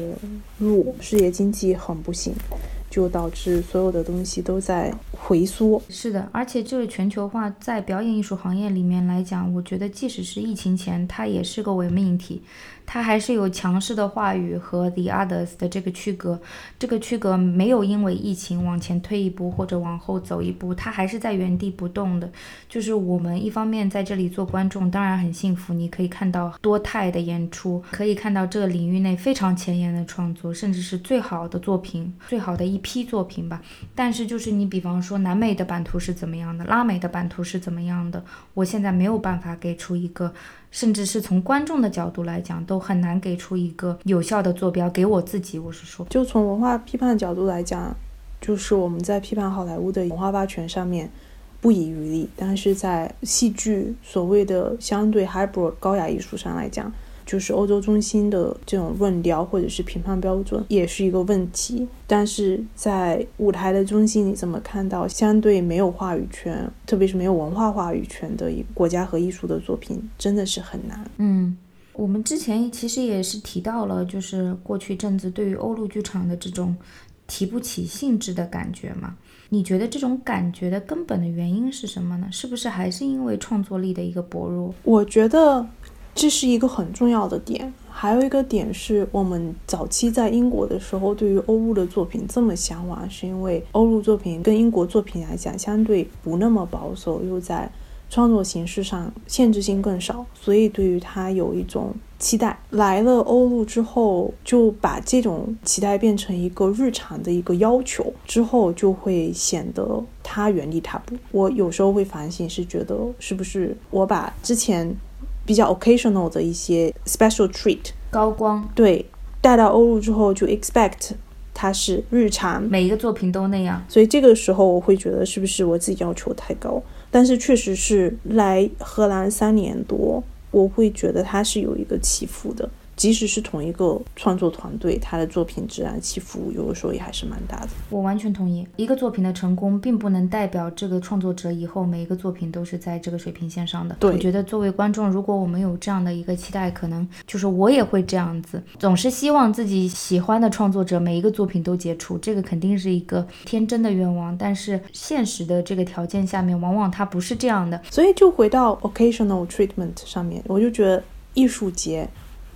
弱，事业经济很不行。就导致所有的东西都在回缩。是的，而且这个全球化在表演艺术行业里面来讲，我觉得即使是疫情前，它也是个伪命题，它还是有强势的话语和 the others 的这个区隔。这个区隔没有因为疫情往前推一步或者往后走一步，它还是在原地不动的。就是我们一方面在这里做观众，当然很幸福，你可以看到多态的演出，可以看到这个领域内非常前沿的创作，甚至是最好的作品，最好的一。批作品吧，但是就是你比方说南美的版图是怎么样的，拉美的版图是怎么样的，我现在没有办法给出一个，甚至是从观众的角度来讲，都很难给出一个有效的坐标给我自己。我是说，就从文化批判角度来讲，就是我们在批判好莱坞的文化霸权上面不遗余力，但是在戏剧所谓的相对 hybrid 高雅艺术上来讲。就是欧洲中心的这种论调或者是评判标准也是一个问题，但是在舞台的中心，你怎么看到相对没有话语权，特别是没有文化话语权的一国家和艺术的作品，真的是很难。嗯，我们之前其实也是提到了，就是过去阵子对于欧陆剧场的这种提不起兴致的感觉嘛？你觉得这种感觉的根本的原因是什么呢？是不是还是因为创作力的一个薄弱？我觉得。这是一个很重要的点，还有一个点是我们早期在英国的时候，对于欧陆的作品这么向往，是因为欧陆作品跟英国作品来讲，相对不那么保守，又在创作形式上限制性更少，所以对于它有一种期待。来了欧陆之后，就把这种期待变成一个日常的一个要求，之后就会显得它原地踏步。我有时候会反省，是觉得是不是我把之前。比较 occasional 的一些 special treat 高光，对，带到欧陆之后就 expect 它是日常，每一个作品都那样，所以这个时候我会觉得是不是我自己要求太高？但是确实是来荷兰三年多，我会觉得它是有一个起伏的。即使是同一个创作团队，他的作品质量起伏有的时候也还是蛮大的。我完全同意，一个作品的成功并不能代表这个创作者以后每一个作品都是在这个水平线上的。对我觉得作为观众，如果我们有这样的一个期待，可能就是我也会这样子，总是希望自己喜欢的创作者每一个作品都杰出，这个肯定是一个天真的愿望。但是现实的这个条件下面，往往它不是这样的。所以就回到 occasional treatment 上面，我就觉得艺术节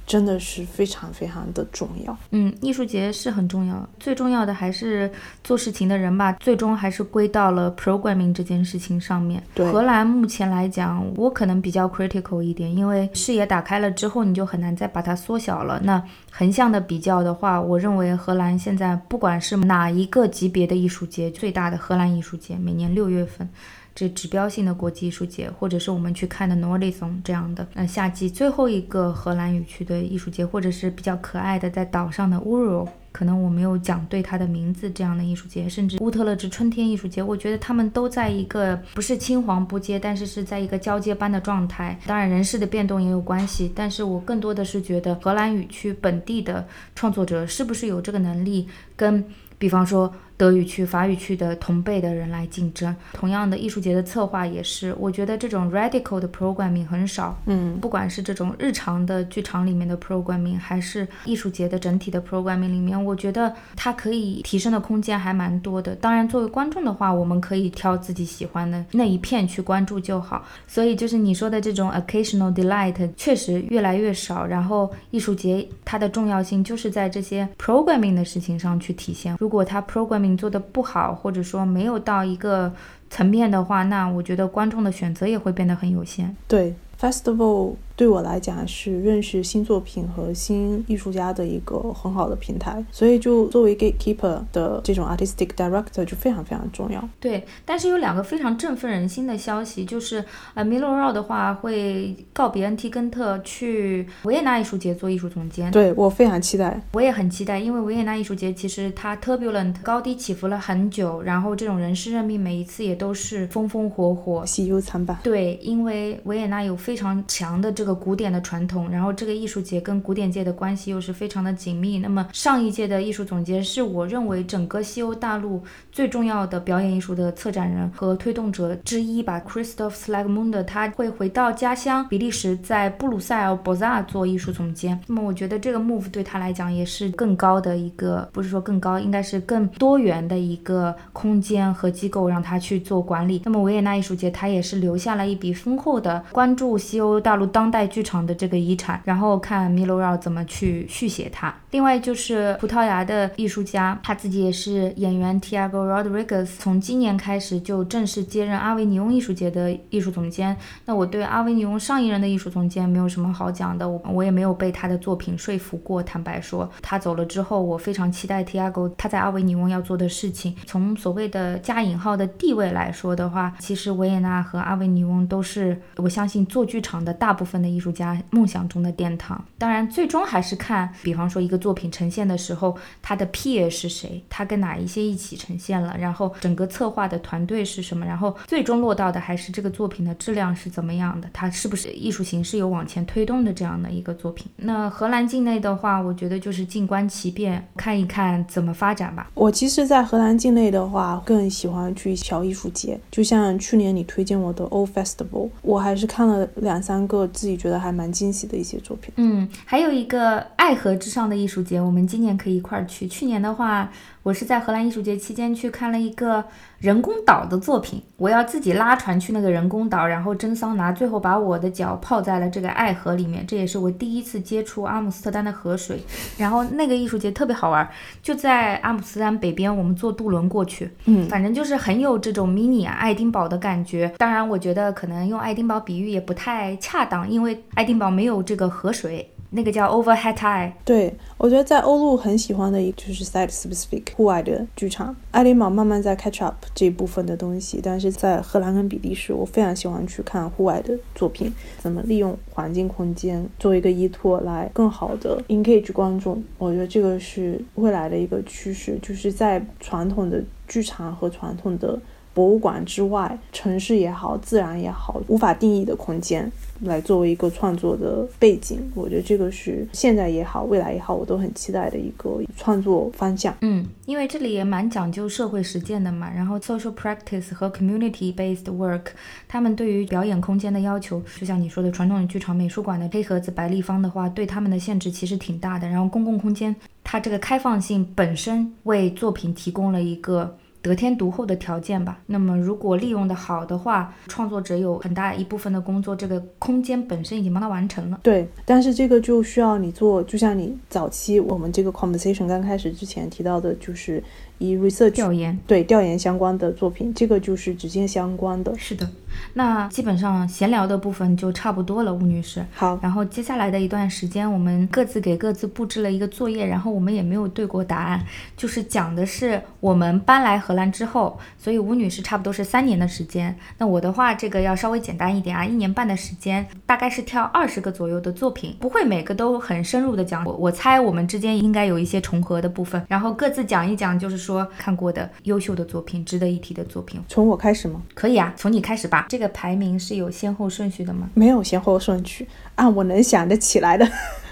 真的是非常非常的重要。嗯，艺术节是很重要，最重要的还是做事情的人吧，最终还是归到了 programming 这件事情上面。对荷兰目前来讲，我可能比较 critical 一点，因为视野打开了之后，你就很难再把它缩小了。那横向的比较的话，我认为荷兰现在不管是哪一个级别的艺术节，最大的荷兰艺术节，每年六月份。这指标性的国际艺术节，或者是我们去看的 Nordison 这样的，那夏季最后一个荷兰语区的艺术节，或者是比较可爱的在岛上的 Uro，可能我没有讲对它的名字这样的艺术节，甚至乌特勒支春天艺术节，我觉得他们都在一个不是青黄不接，但是是在一个交接般的状态。当然人事的变动也有关系，但是我更多的是觉得荷兰语区本地的创作者是不是有这个能力跟。比方说德语区、法语区的同辈的人来竞争，同样的艺术节的策划也是，我觉得这种 radical 的 programming 很少。嗯，不管是这种日常的剧场里面的 programming，还是艺术节的整体的 programming 里面，我觉得它可以提升的空间还蛮多的。当然，作为观众的话，我们可以挑自己喜欢的那一片去关注就好。所以就是你说的这种 occasional delight 确实越来越少。然后艺术节它的重要性就是在这些 programming 的事情上去体现。如果它 programming 做的不好，或者说没有到一个层面的话，那我觉得观众的选择也会变得很有限。对，festival 对我来讲是认识新作品和新艺术家的一个很好的平台，所以就作为 gatekeeper 的这种 artistic director 就非常非常重要。对，但是有两个非常振奋人心的消息，就是呃，米洛绕的话会告别 NT 根特去维也纳艺术节做艺术总监。对我非常期待。我也很期待，因为维也纳艺术节其实它 turbulent 高低起伏了很久，然后这种人事任命每一次也都是风风火火。喜忧参半。对，因为维也纳有非常强的这个古典的传统，然后这个艺术节跟古典界的关系又是非常的紧密。那么上一届的艺术总监是我认为整个西欧大陆最重要的表演艺术的策展人和推动者之一吧，Christoph Slagmunde，他会回到家乡比利时，在布鲁塞尔博萨做艺术总监。那么我觉得这个 move 对他来讲也是更高的一个，不是说更高，应该是更多元的一个空间和机构让他去做管理。那么维也纳艺术节他也是留下了一笔丰厚的关注西欧大陆当代剧场的这个遗产，然后看米罗要怎么去续写它。另外就是葡萄牙的艺术家，他自己也是演员 Tiago Rodriguez，从今年开始就正式接任阿维尼翁艺术节的艺术总监。那我对阿维尼翁上一任的艺术总监没有什么好讲的，我我也没有被他的作品说服过。坦白说，他走了之后，我非常期待 Tiago 他在阿维尼翁要做的事情。从所谓的加引号的地位来说的话，其实维也纳和阿维尼翁都是我相信做剧场的大部分的艺术家梦想中的殿堂。当然，最终还是看，比方说一个作品呈现的时候，他的 peer 是谁，他跟哪一些一起呈现了，然后整个策划的团队是什么，然后最终落到的还是这个作品的质量是怎么样的，它是不是艺术形式有往前推动的这样的一个作品。那荷兰境内的话，我觉得就是静观其变，看一看怎么发展吧。我其实，在荷兰境内的话，更喜欢去小艺术节，就像去年你推荐我的 Old Festival，我还是看了两三个自己觉得还蛮惊喜的一些作品。嗯，还有一个爱河之上的艺术节，我们今年可以一块儿去。去年的话，我是在荷兰艺术节期间去看了一个人工岛的作品，我要自己拉船去那个人工岛，然后蒸桑拿，最后把我的脚泡在了这个爱河里面。这也是我第一次接触阿姆斯特丹的河水。然后那个艺术节特别好玩，就在阿姆斯特丹北边，我们坐渡轮过去，嗯，反正就是很有这种迷你啊爱丁堡的感觉。当然，我觉得可能用爱丁堡比喻也不太恰当，因为爱丁堡没有这个河水。那个叫 Overhead Eye，对我觉得在欧陆很喜欢的一就是 site specific 户外的剧场。爱丁堡慢慢在 catch up 这一部分的东西，但是在荷兰跟比利时，我非常喜欢去看户外的作品，怎么利用环境空间做一个依托来更好的 engage 观众。我觉得这个是未来的一个趋势，就是在传统的剧场和传统的博物馆之外，城市也好，自然也好，无法定义的空间。来作为一个创作的背景，我觉得这个是现在也好，未来也好，我都很期待的一个创作方向。嗯，因为这里也蛮讲究社会实践的嘛，然后 social practice 和 community based work，他们对于表演空间的要求，就像你说的，传统的剧场、美术馆的黑盒子、白立方的话，对他们的限制其实挺大的。然后公共空间，它这个开放性本身为作品提供了一个。得天独厚的条件吧。那么，如果利用的好的话，创作者有很大一部分的工作，这个空间本身已经帮他完成了。对，但是这个就需要你做，就像你早期我们这个 conversation 刚开始之前提到的，就是以 research 调研，对调研相关的作品，这个就是直接相关的。是的。那基本上闲聊的部分就差不多了，吴女士。好，然后接下来的一段时间，我们各自给各自布置了一个作业，然后我们也没有对过答案，就是讲的是我们搬来荷兰之后，所以吴女士差不多是三年的时间。那我的话，这个要稍微简单一点啊，一年半的时间，大概是挑二十个左右的作品，不会每个都很深入的讲。我我猜我们之间应该有一些重合的部分，然后各自讲一讲，就是说看过的优秀的作品，值得一提的作品。从我开始吗？可以啊，从你开始吧。这个排名是有先后顺序的吗？没有先后顺序，按我能想得起来的。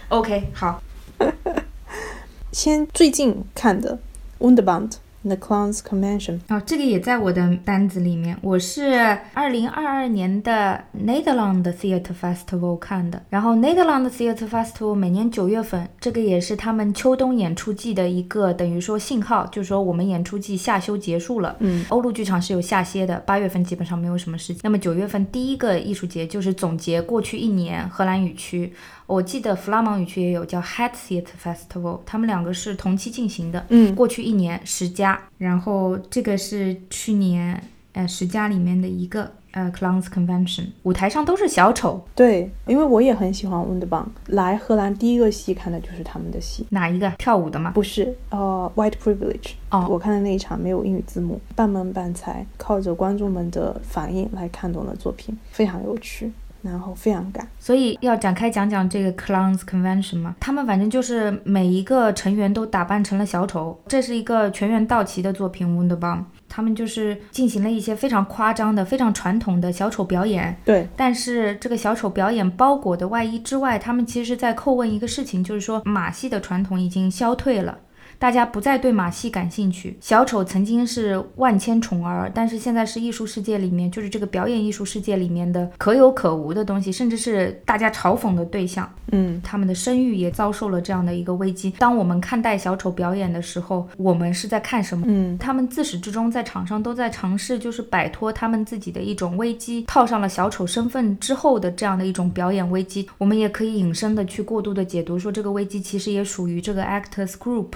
OK，好。先最近看的《Wunderbaum》。The Clowns Convention 哦，这个也在我的单子里面。我是二零二二年的 Netherland Theatre Festival 看的。然后 Netherland Theatre Festival 每年九月份，这个也是他们秋冬演出季的一个等于说信号，就是说我们演出季夏休结束了。嗯，欧陆剧场是有下歇的，八月份基本上没有什么事情。那么九月份第一个艺术节就是总结过去一年荷兰语区。我记得弗拉芒语区也有叫 Theatre Festival，他们两个是同期进行的。嗯，过去一年十家，然后这个是去年呃十家里面的一个呃 Clowns Convention，舞台上都是小丑。对，因为我也很喜欢 Wunderbaum，来荷兰第一个戏看的就是他们的戏。哪一个跳舞的吗？不是，呃，White Privilege。哦，我看的那一场没有英语字幕，半蒙半猜，靠着观众们的反应来看懂了作品，非常有趣。然后非常赶，所以要展开讲讲这个 Clowns Convention 吗？他们反正就是每一个成员都打扮成了小丑，这是一个全员到齐的作品。Wunderbaum 他们就是进行了一些非常夸张的、非常传统的小丑表演。对，但是这个小丑表演包裹的外衣之外，他们其实是在叩问一个事情，就是说马戏的传统已经消退了。大家不再对马戏感兴趣。小丑曾经是万千宠儿，但是现在是艺术世界里面，就是这个表演艺术世界里面的可有可无的东西，甚至是大家嘲讽的对象。嗯，他们的声誉也遭受了这样的一个危机。当我们看待小丑表演的时候，我们是在看什么？嗯，他们自始至终在场上都在尝试，就是摆脱他们自己的一种危机，套上了小丑身份之后的这样的一种表演危机。我们也可以引申的去过度的解读，说这个危机其实也属于这个 actors group。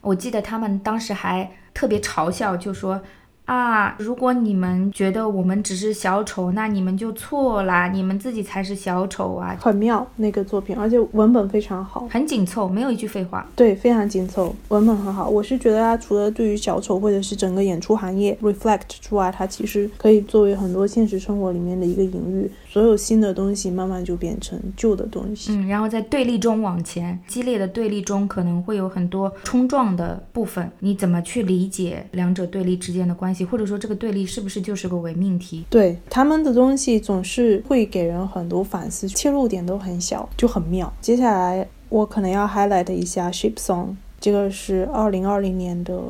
我记得他们当时还特别嘲笑，就说。啊！如果你们觉得我们只是小丑，那你们就错啦，你们自己才是小丑啊！很妙那个作品，而且文本非常好，很紧凑，没有一句废话。对，非常紧凑，文本很好。我是觉得它除了对于小丑或者是整个演出行业 reflect 之外，它其实可以作为很多现实生活里面的一个隐喻。所有新的东西慢慢就变成旧的东西。嗯，然后在对立中往前，激烈的对立中可能会有很多冲撞的部分。你怎么去理解两者对立之间的关系？或者说这个对立是不是就是个伪命题？对他们的东西总是会给人很多反思，切入点都很小，就很妙。接下来我可能要 highlight 一下 Ship Song，这个是二零二零年的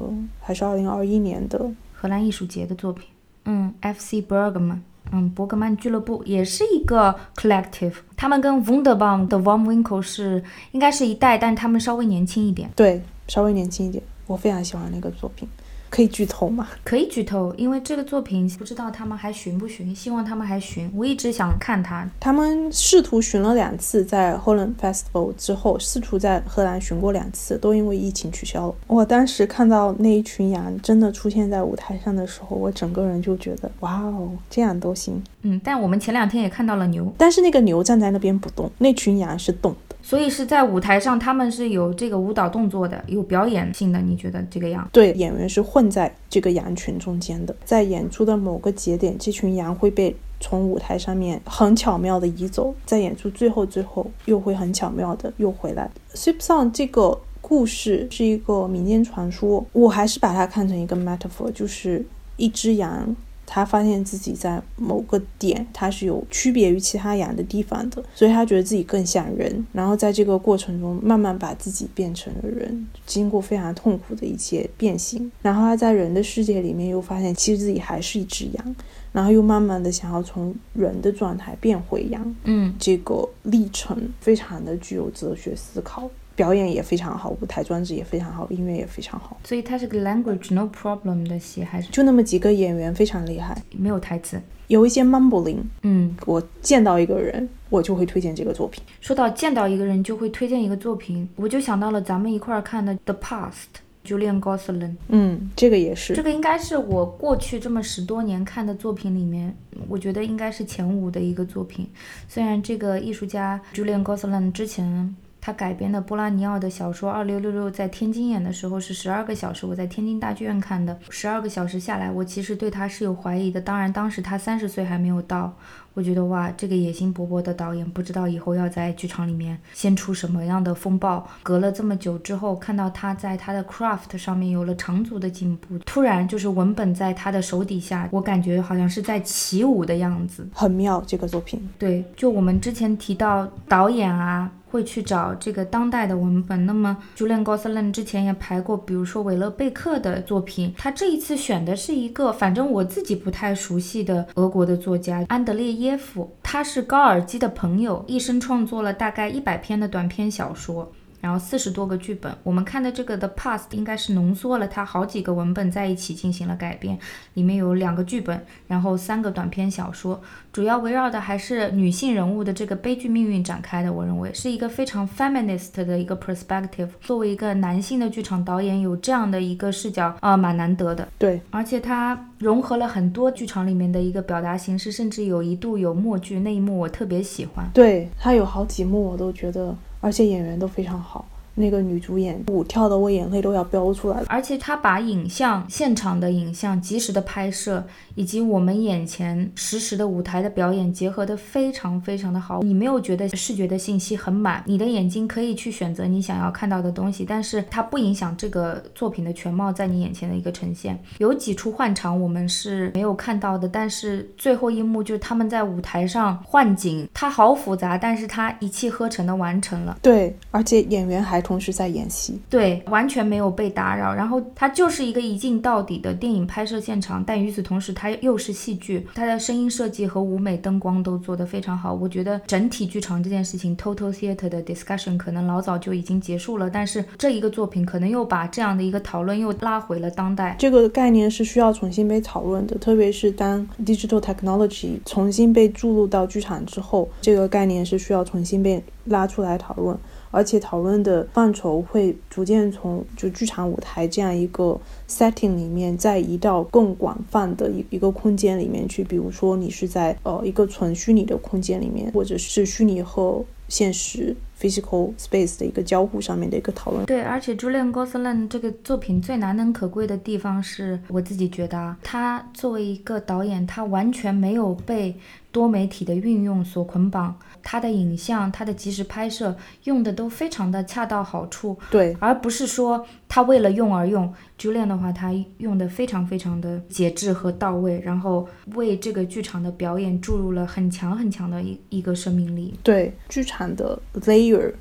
还是二零二一年的荷兰艺术节的作品？嗯，FC Bergman，嗯，伯格曼俱乐部也是一个 collective，他们跟 Wunderbaum 的 Von Winkle 是应该是一代，但他们稍微年轻一点。对，稍微年轻一点，我非常喜欢那个作品。可以剧透吗？可以剧透，因为这个作品不知道他们还巡不巡，希望他们还巡。我一直想看他。他们试图巡了两次，在 Holland Festival 之后，试图在荷兰巡过两次，都因为疫情取消了。我当时看到那一群羊真的出现在舞台上的时候，我整个人就觉得，哇哦，这样都行。嗯，但我们前两天也看到了牛，但是那个牛站在那边不动，那群羊是动。所以是在舞台上，他们是有这个舞蹈动作的，有表演性的。你觉得这个样？对，演员是混在这个羊群中间的。在演出的某个节点，这群羊会被从舞台上面很巧妙的移走，在演出最后最后又会很巧妙的又回来。s i p Song 这个故事是一个民间传说，我还是把它看成一个 metaphor，就是一只羊。他发现自己在某个点他是有区别于其他羊的地方的，所以他觉得自己更像人。然后在这个过程中，慢慢把自己变成了人，经过非常痛苦的一些变形。然后他在人的世界里面又发现，其实自己还是一只羊。然后又慢慢的想要从人的状态变回羊。嗯，这个历程非常的具有哲学思考。表演也非常好，舞台装置也非常好，音乐也非常好。所以它是个 language no problem 的戏，还是就那么几个演员非常厉害，没有台词，有一些 mumbling。嗯，我见到一个人，我就会推荐这个作品。说到见到一个人就会推荐一个作品，我就想到了咱们一块儿看的《The Past》，Julian Gosselin。嗯，这个也是。这个应该是我过去这么十多年看的作品里面，我觉得应该是前五的一个作品。虽然这个艺术家 Julian Gosselin 之前。他改编的波拉尼奥的小说《二六六六》在天津演的时候是十二个小时，我在天津大剧院看的，十二个小时下来，我其实对他是有怀疑的。当然，当时他三十岁还没有到。我觉得哇，这个野心勃勃的导演，不知道以后要在剧场里面掀出什么样的风暴。隔了这么久之后，看到他在他的 craft 上面有了长足的进步，突然就是文本在他的手底下，我感觉好像是在起舞的样子，很妙。这个作品，对，就我们之前提到导演啊。会去找这个当代的文本。那么，Julian Gosselin 之前也排过，比如说韦勒贝克的作品。他这一次选的是一个，反正我自己不太熟悉的俄国的作家安德烈耶 F，。他是高尔基的朋友，一生创作了大概一百篇的短篇小说。然后四十多个剧本，我们看的这个的 Past 应该是浓缩了它好几个文本在一起进行了改编，里面有两个剧本，然后三个短篇小说，主要围绕的还是女性人物的这个悲剧命运展开的。我认为是一个非常 feminist 的一个 perspective。作为一个男性的剧场导演，有这样的一个视角啊，蛮难得的。对，而且它融合了很多剧场里面的一个表达形式，甚至有一度有默剧那一幕，我特别喜欢。对，它有好几幕我都觉得。而且演员都非常好。那个女主演舞跳的，我眼泪都要飙出来了。而且她把影像、现场的影像、及时的拍摄，以及我们眼前实时的舞台的表演结合的非常非常的好。你没有觉得视觉的信息很满，你的眼睛可以去选择你想要看到的东西，但是它不影响这个作品的全貌在你眼前的一个呈现。有几处换场我们是没有看到的，但是最后一幕就是他们在舞台上换景，它好复杂，但是它一气呵成的完成了。对，而且演员还。同时在演戏，对，完全没有被打扰。然后它就是一个一镜到底的电影拍摄现场，但与此同时，它又是戏剧，它的声音设计和舞美灯光都做得非常好。我觉得整体剧场这件事情，total theatre 的 discussion 可能老早就已经结束了，但是这一个作品可能又把这样的一个讨论又拉回了当代。这个概念是需要重新被讨论的，特别是当 digital technology 重新被注入到剧场之后，这个概念是需要重新被拉出来讨论。而且讨论的范畴会逐渐从就剧场舞台这样一个 setting 里面，再移到更广泛的一一个空间里面去。比如说，你是在呃一个纯虚拟的空间里面，或者是虚拟和现实 physical space 的一个交互上面的一个讨论。对，而且 Julian g o s l i n 这个作品最难能可贵的地方是，我自己觉得啊他作为一个导演，他完全没有被多媒体的运用所捆绑。他的影像，他的即时拍摄用的都非常的恰到好处，对，而不是说他为了用而用。Julian 的话，他用的非常非常的节制和到位，然后为这个剧场的表演注入了很强很强的一一个生命力。对，剧场的 layer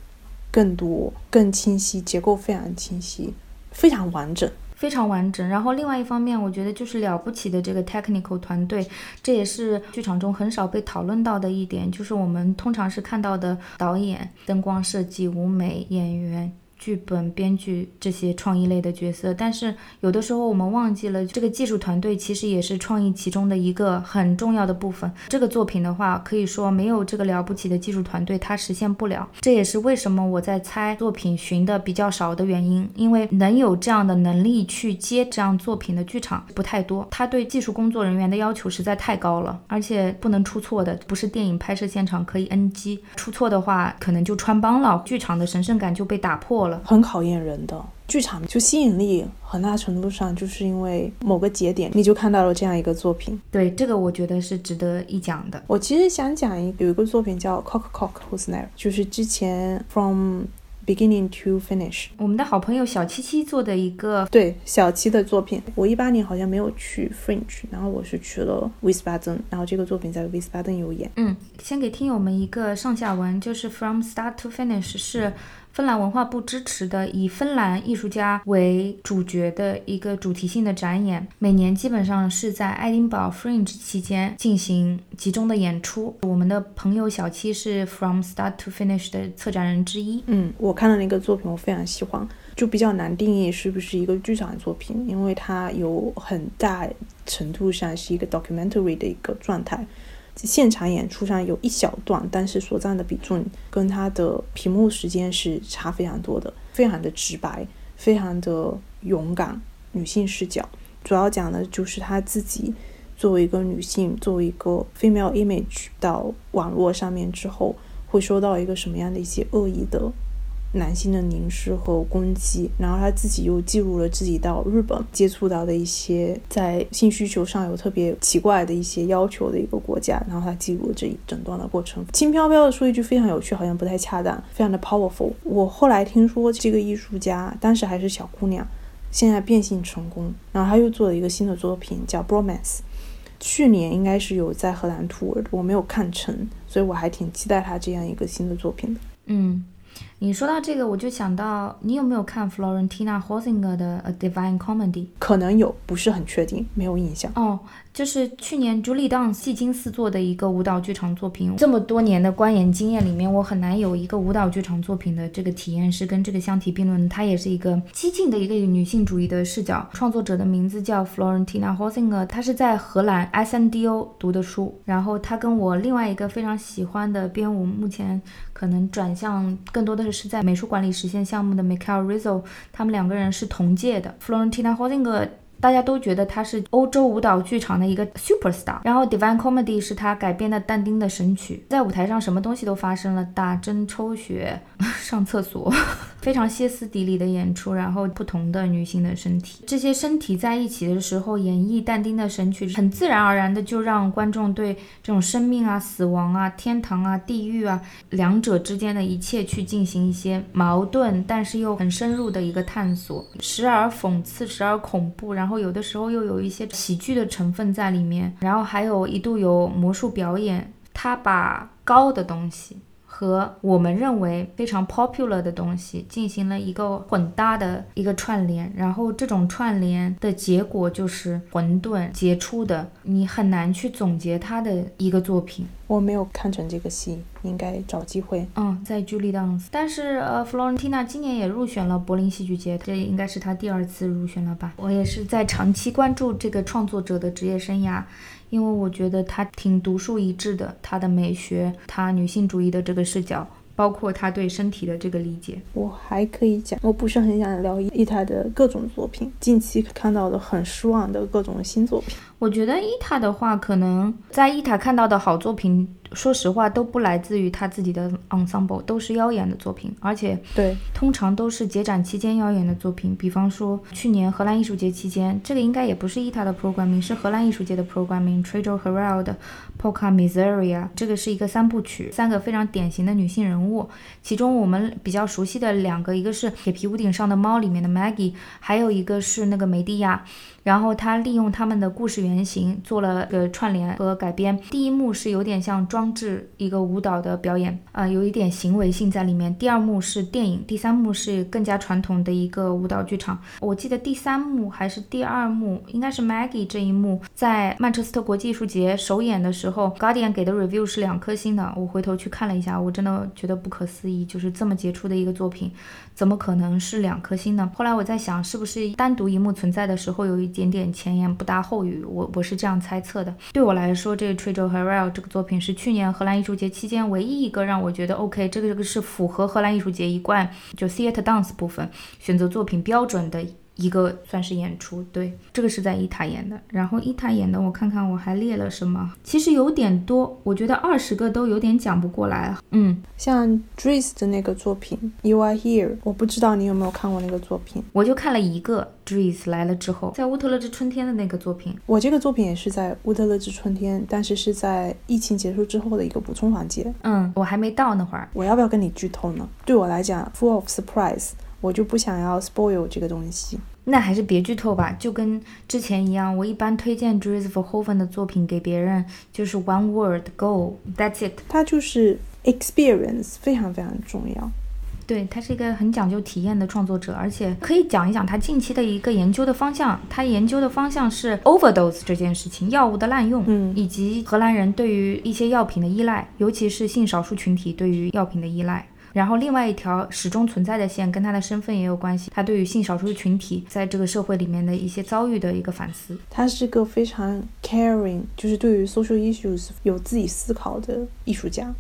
更多、更清晰，结构非常清晰，非常完整。非常完整，然后另外一方面，我觉得就是了不起的这个 technical 团队，这也是剧场中很少被讨论到的一点，就是我们通常是看到的导演、灯光设计、舞美、演员。剧本编剧这些创意类的角色，但是有的时候我们忘记了，这个技术团队其实也是创意其中的一个很重要的部分。这个作品的话，可以说没有这个了不起的技术团队，它实现不了。这也是为什么我在猜作品寻的比较少的原因，因为能有这样的能力去接这样作品的剧场不太多。他对技术工作人员的要求实在太高了，而且不能出错的，不是电影拍摄现场可以 NG，出错的话可能就穿帮了，剧场的神圣感就被打破了。很考验人的剧场，就吸引力很大程度上就是因为某个节点，你就看到了这样一个作品。对，这个我觉得是值得一讲的。我其实想讲一有一个作品叫《Cock Cock Who's There》，就是之前 From beginning to finish。我们的好朋友小七七做的一个，对小七的作品。我一八年好像没有去 Fringe，然后我是去了 Wiesbaden，然后这个作品在 Wiesbaden 有演。嗯，先给听友们一个上下文，就是 From Start to Finish 是。芬兰文化部支持的以芬兰艺术家为主角的一个主题性的展演，每年基本上是在爱丁堡 Fringe 期间进行集中的演出。我们的朋友小七是 From Start to Finish 的策展人之一。嗯，我看了那个作品，我非常喜欢，就比较难定义是不是一个剧场作品，因为它有很大程度上是一个 documentary 的一个状态。现场演出上有一小段，但是所占的比重跟他的屏幕时间是差非常多的，非常的直白，非常的勇敢，女性视角，主要讲的就是她自己作为一个女性，作为一个 female image 到网络上面之后，会收到一个什么样的一些恶意的。男性的凝视和攻击，然后他自己又记录了自己到日本接触到的一些在性需求上有特别奇怪的一些要求的一个国家，然后他记录了这一整段的过程。轻飘飘的说一句非常有趣，好像不太恰当，非常的 powerful。我后来听说这个艺术家当时还是小姑娘，现在变性成功，然后他又做了一个新的作品叫 Bromance，去年应该是有在荷兰 tour，我没有看成，所以我还挺期待他这样一个新的作品的。嗯。你说到这个，我就想到，你有没有看 Florentina Hosinger 的《A Divine Comedy》？可能有，不是很确定，没有印象。哦。就是去年 Julie Dance 戏精四做的一个舞蹈剧场作品。这么多年的观演经验里面，我很难有一个舞蹈剧场作品的这个体验是跟这个相提并论的。它也是一个激进的一个女性主义的视角。创作者的名字叫 Florentina Horsinger，她是在荷兰 SNDO 读的书。然后她跟我另外一个非常喜欢的编舞，目前可能转向更多的是在美术馆里实现项目的 Michael Rizzo，他们两个人是同届的。Florentina Horsinger。大家都觉得他是欧洲舞蹈剧场的一个 super star，然后 Divine Comedy 是他改编的但丁的神曲，在舞台上什么东西都发生了，打针抽血、上厕所，非常歇斯底里的演出，然后不同的女性的身体，这些身体在一起的时候演绎但丁的神曲，很自然而然的就让观众对这种生命啊、死亡啊、天堂啊、地狱啊两者之间的一切去进行一些矛盾，但是又很深入的一个探索，时而讽刺，时而恐怖，然后。然后有的时候又有一些喜剧的成分在里面，然后还有一度有魔术表演，他把高的东西。和我们认为非常 popular 的东西进行了一个混搭的一个串联，然后这种串联的结果就是混沌杰出的，你很难去总结他的一个作品。我没有看成这个戏，应该找机会。嗯，在 Julie Dance，但是呃，Florentina 今年也入选了柏林戏剧节，这应该是他第二次入选了吧？我也是在长期关注这个创作者的职业生涯。因为我觉得她挺独树一帜的，她的美学，她女性主义的这个视角，包括她对身体的这个理解，我还可以讲。我不是很想聊伊塔的各种作品，近期看到的很失望的各种新作品。我觉得伊塔的话，可能在伊塔看到的好作品。说实话，都不来自于他自己的 ensemble，都是妖演的作品，而且对，通常都是节展期间妖演的作品。比方说，去年荷兰艺术节期间，这个应该也不是伊塔的 programming，是荷兰艺术节的 programming。t r e j o h e r a l 的 Polka Miseria，这个是一个三部曲，三个非常典型的女性人物，其中我们比较熟悉的两个，一个是《铁皮屋顶上的猫》里面的 Maggie，还有一个是那个梅蒂亚。然后他利用他们的故事原型做了个串联和改编。第一幕是有点像装置一个舞蹈的表演，啊，有一点行为性在里面。第二幕是电影，第三幕是更加传统的一个舞蹈剧场。我记得第三幕还是第二幕，应该是 Maggie 这一幕在曼彻斯特国际艺术节首演的时候，Guardian 给的 review 是两颗星的。我回头去看了一下，我真的觉得不可思议，就是这么杰出的一个作品，怎么可能是两颗星呢？后来我在想，是不是单独一幕存在的时候有一。点点前言不搭后语，我我是这样猜测的。对我来说，这个 t r i j o h e r e l 这个作品是去年荷兰艺术节期间唯一一个让我觉得 OK，这个这个是符合荷兰艺术节一贯就 theater dance 部分选择作品标准的一个算是演出，对，这个是在伊塔演的。然后伊塔演的，我看看我还列了什么，其实有点多，我觉得二十个都有点讲不过来。嗯，像 Dries 的那个作品《You Are Here》，我不知道你有没有看过那个作品，我就看了一个 Dries 来了之后，在乌特勒支春天的那个作品。我这个作品也是在乌特勒支春天，但是是在疫情结束之后的一个补充环节。嗯，我还没到那会儿，我要不要跟你剧透呢？对我来讲，full of surprise。我就不想要 spoil 这个东西，那还是别剧透吧。就跟之前一样，我一般推荐 Dries Verhoeven 的作品给别人，就是 one word go，that's it。他就是 experience，非常非常重要。对他是一个很讲究体验的创作者，而且可以讲一讲他近期的一个研究的方向。他研究的方向是 overdose 这件事情，药物的滥用，嗯，以及荷兰人对于一些药品的依赖，尤其是性少数群体对于药品的依赖。然后另外一条始终存在的线跟他的身份也有关系，他对于性少数群体在这个社会里面的一些遭遇的一个反思。他是个非常 caring，就是对于 social issues 有自己思考的艺术家。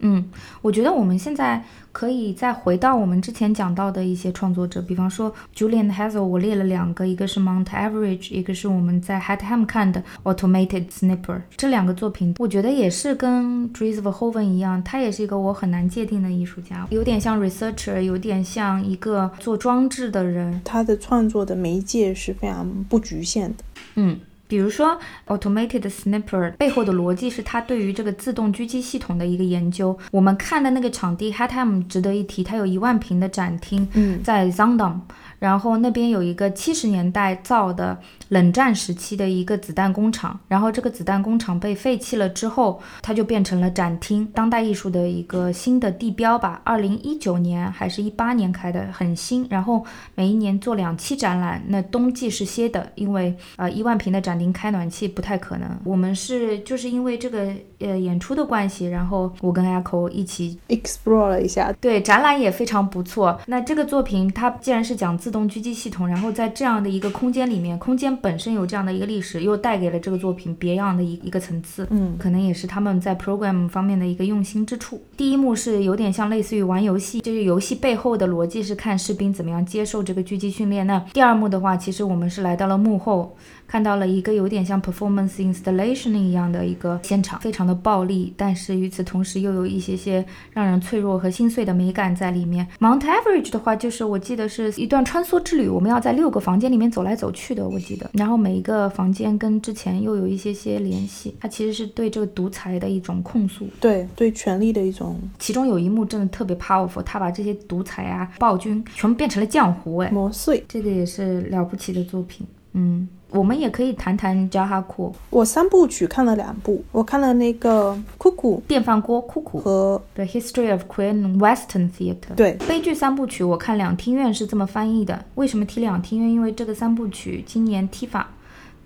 嗯，我觉得我们现在可以再回到我们之前讲到的一些创作者，比方说 Julian Hazel，我列了两个，一个是 Mount Average，一个是我们在 Hatham 看的 Automated Snipper。这两个作品，我觉得也是跟 Dries Verhoeven 一样，他也是一个我很难界定的艺术家，有点像 researcher，有点像一个做装置的人。他的创作的媒介是非常不局限的。嗯。比如说，automated sniper 背后的逻辑是它对于这个自动狙击系统的一个研究。我们看的那个场地 Hatham 值得一提，它有一万平的展厅，在 Zandam。然后那边有一个七十年代造的冷战时期的一个子弹工厂，然后这个子弹工厂被废弃了之后，它就变成了展厅，当代艺术的一个新的地标吧。二零一九年还是一八年开的，很新。然后每一年做两期展览，那冬季是歇的，因为呃一万平的展厅开暖气不太可能。我们是就是因为这个呃演出的关系，然后我跟 Echo 一起 explore 了一下，对展览也非常不错。那这个作品它既然是讲自动狙击系统，然后在这样的一个空间里面，空间本身有这样的一个历史，又带给了这个作品别样的一一个层次，嗯，可能也是他们在 program 方面的一个用心之处。第一幕是有点像类似于玩游戏，就是游戏背后的逻辑是看士兵怎么样接受这个狙击训练。那第二幕的话，其实我们是来到了幕后。看到了一个有点像 performance installation 一样的一个现场，非常的暴力，但是与此同时又有一些些让人脆弱和心碎的美感在里面。Mount Average 的话，就是我记得是一段穿梭之旅，我们要在六个房间里面走来走去的，我记得。然后每一个房间跟之前又有一些些联系，它其实是对这个独裁的一种控诉，对对权力的一种。其中有一幕真的特别 powerful，他把这些独裁啊暴君全部变成了浆糊，哎，磨碎，这个也是了不起的作品，嗯。我们也可以谈谈加哈库。我三部曲看了两部，我看了那个《库库电饭锅》库库和《The History of Queen Western Theater》。对，悲剧三部曲，我看两厅院是这么翻译的。为什么提两厅院？因为这个三部曲今年 TIFA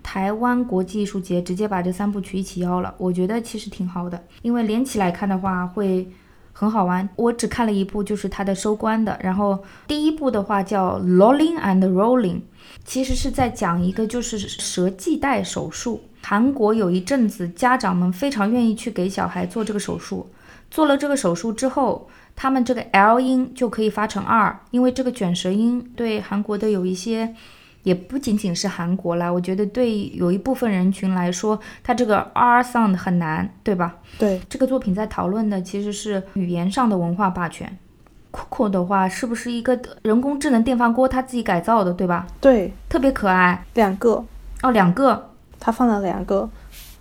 台湾国际艺术节直接把这三部曲一起邀了，我觉得其实挺好的，因为连起来看的话会很好玩。我只看了一部，就是它的收官的。然后第一部的话叫《Rolling and Rolling》。其实是在讲一个就是舌系带手术。韩国有一阵子，家长们非常愿意去给小孩做这个手术。做了这个手术之后，他们这个 L 音就可以发成 R，因为这个卷舌音对韩国的有一些，也不仅仅是韩国啦，我觉得对有一部分人群来说，它这个 R sound 很难，对吧？对，这个作品在讨论的其实是语言上的文化霸权。Coco 的话是不是一个人工智能电饭锅？他自己改造的，对吧？对，特别可爱。两个哦，两个，他放了两个。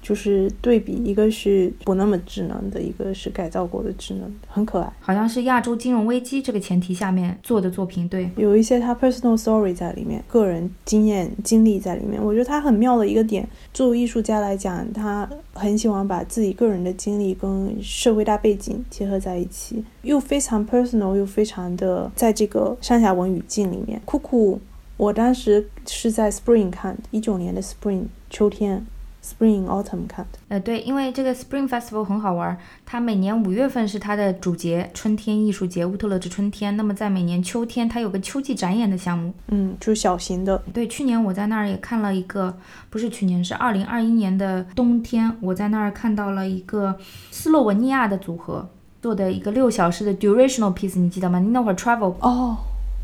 就是对比，一个是不那么智能的，一个是改造过的智能，很可爱。好像是亚洲金融危机这个前提下面做的作品，对，有一些他 personal story 在里面，个人经验经历在里面。我觉得他很妙的一个点，作为艺术家来讲，他很喜欢把自己个人的经历跟社会大背景结合在一起，又非常 personal，又非常的在这个上下文语境里面。酷酷，我当时是在 spring 看的，一九年的 spring 秋天。Spring Autumn 看的，呃，对，因为这个 Spring Festival 很好玩，它每年五月份是它的主节，春天艺术节，乌特勒支春天。那么在每年秋天，它有个秋季展演的项目，嗯，就是小型的。对，去年我在那儿也看了一个，不是去年，是二零二一年的冬天，我在那儿看到了一个斯洛文尼亚的组合做的一个六小时的 durational piece，你记得吗？你那会儿 travel 哦。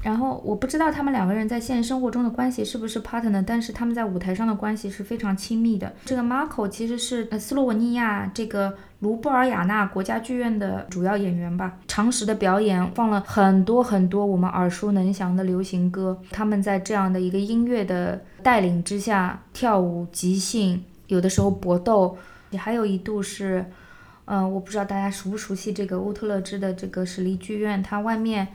然后我不知道他们两个人在现实生活中的关系是不是 partner，但是他们在舞台上的关系是非常亲密的。这个 Marco 其实是斯洛文尼亚这个卢布尔雅纳国家剧院的主要演员吧，常识的表演放了很多很多我们耳熟能详的流行歌。他们在这样的一个音乐的带领之下跳舞、即兴，有的时候搏斗，也还有一度是，呃，我不知道大家熟不熟悉这个乌特勒支的这个史力剧院，它外面。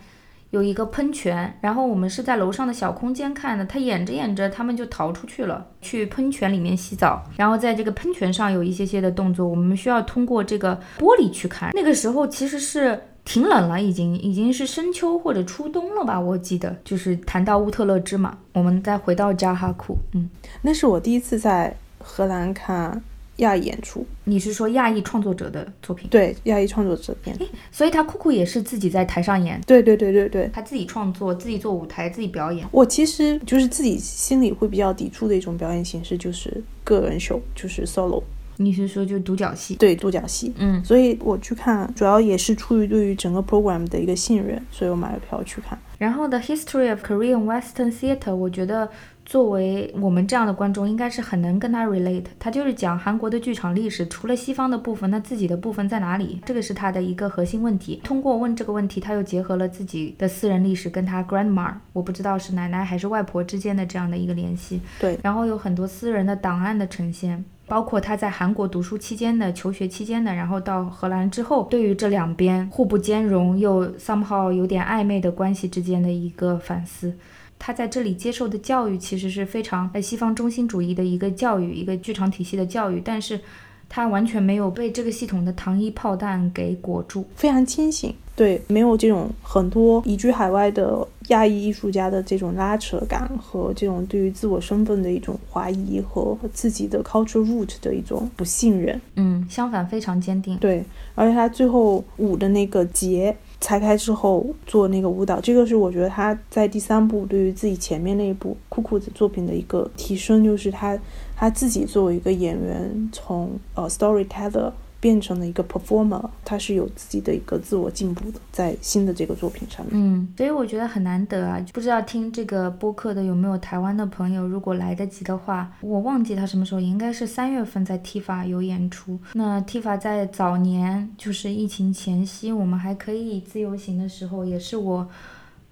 有一个喷泉，然后我们是在楼上的小空间看的。他演着演着，他们就逃出去了，去喷泉里面洗澡。然后在这个喷泉上有一些些的动作，我们需要通过这个玻璃去看。那个时候其实是挺冷了，已经已经是深秋或者初冬了吧？我记得就是谈到乌特勒支嘛，我们再回到扎哈库，嗯，那是我第一次在荷兰看。亚裔演出，你是说亚裔创作者的作品？对，亚裔创作者片。所以他酷酷也是自己在台上演。对对对对对，他自己创作，自己做舞台，自己表演。我其实就是自己心里会比较抵触的一种表演形式，就是个人秀，就是 solo。你是说就独角戏？对，独角戏。嗯，所以我去看，主要也是出于对于整个 program 的一个信任，所以我买了票去看。然后 The History of Korean Western Theater，我觉得。作为我们这样的观众，应该是很能跟他 relate。他就是讲韩国的剧场历史，除了西方的部分，那自己的部分在哪里？这个是他的一个核心问题。通过问这个问题，他又结合了自己的私人历史，跟他 grandma，我不知道是奶奶还是外婆之间的这样的一个联系。对，然后有很多私人的档案的呈现，包括他在韩国读书期间的、求学期间的，然后到荷兰之后，对于这两边互不兼容又 somehow 有点暧昧的关系之间的一个反思。他在这里接受的教育其实是非常在西方中心主义的一个教育，一个剧场体系的教育，但是他完全没有被这个系统的糖衣炮弹给裹住，非常清醒，对，没有这种很多移居海外的亚裔艺术家的这种拉扯感和这种对于自我身份的一种怀疑和自己的 cultural root 的一种不信任，嗯，相反非常坚定，对，而且他最后舞的那个结。拆开之后做那个舞蹈，这个是我觉得他在第三部对于自己前面那一部酷酷的作品的一个提升，就是他他自己作为一个演员，从呃 storyteller。变成了一个 performer，他是有自己的一个自我进步的，在新的这个作品上面。嗯，所以我觉得很难得啊，不知道听这个播客的有没有台湾的朋友，如果来得及的话，我忘记他什么时候，应该是三月份在 TIFA 有演出。那 TIFA 在早年就是疫情前夕，我们还可以自由行的时候，也是我。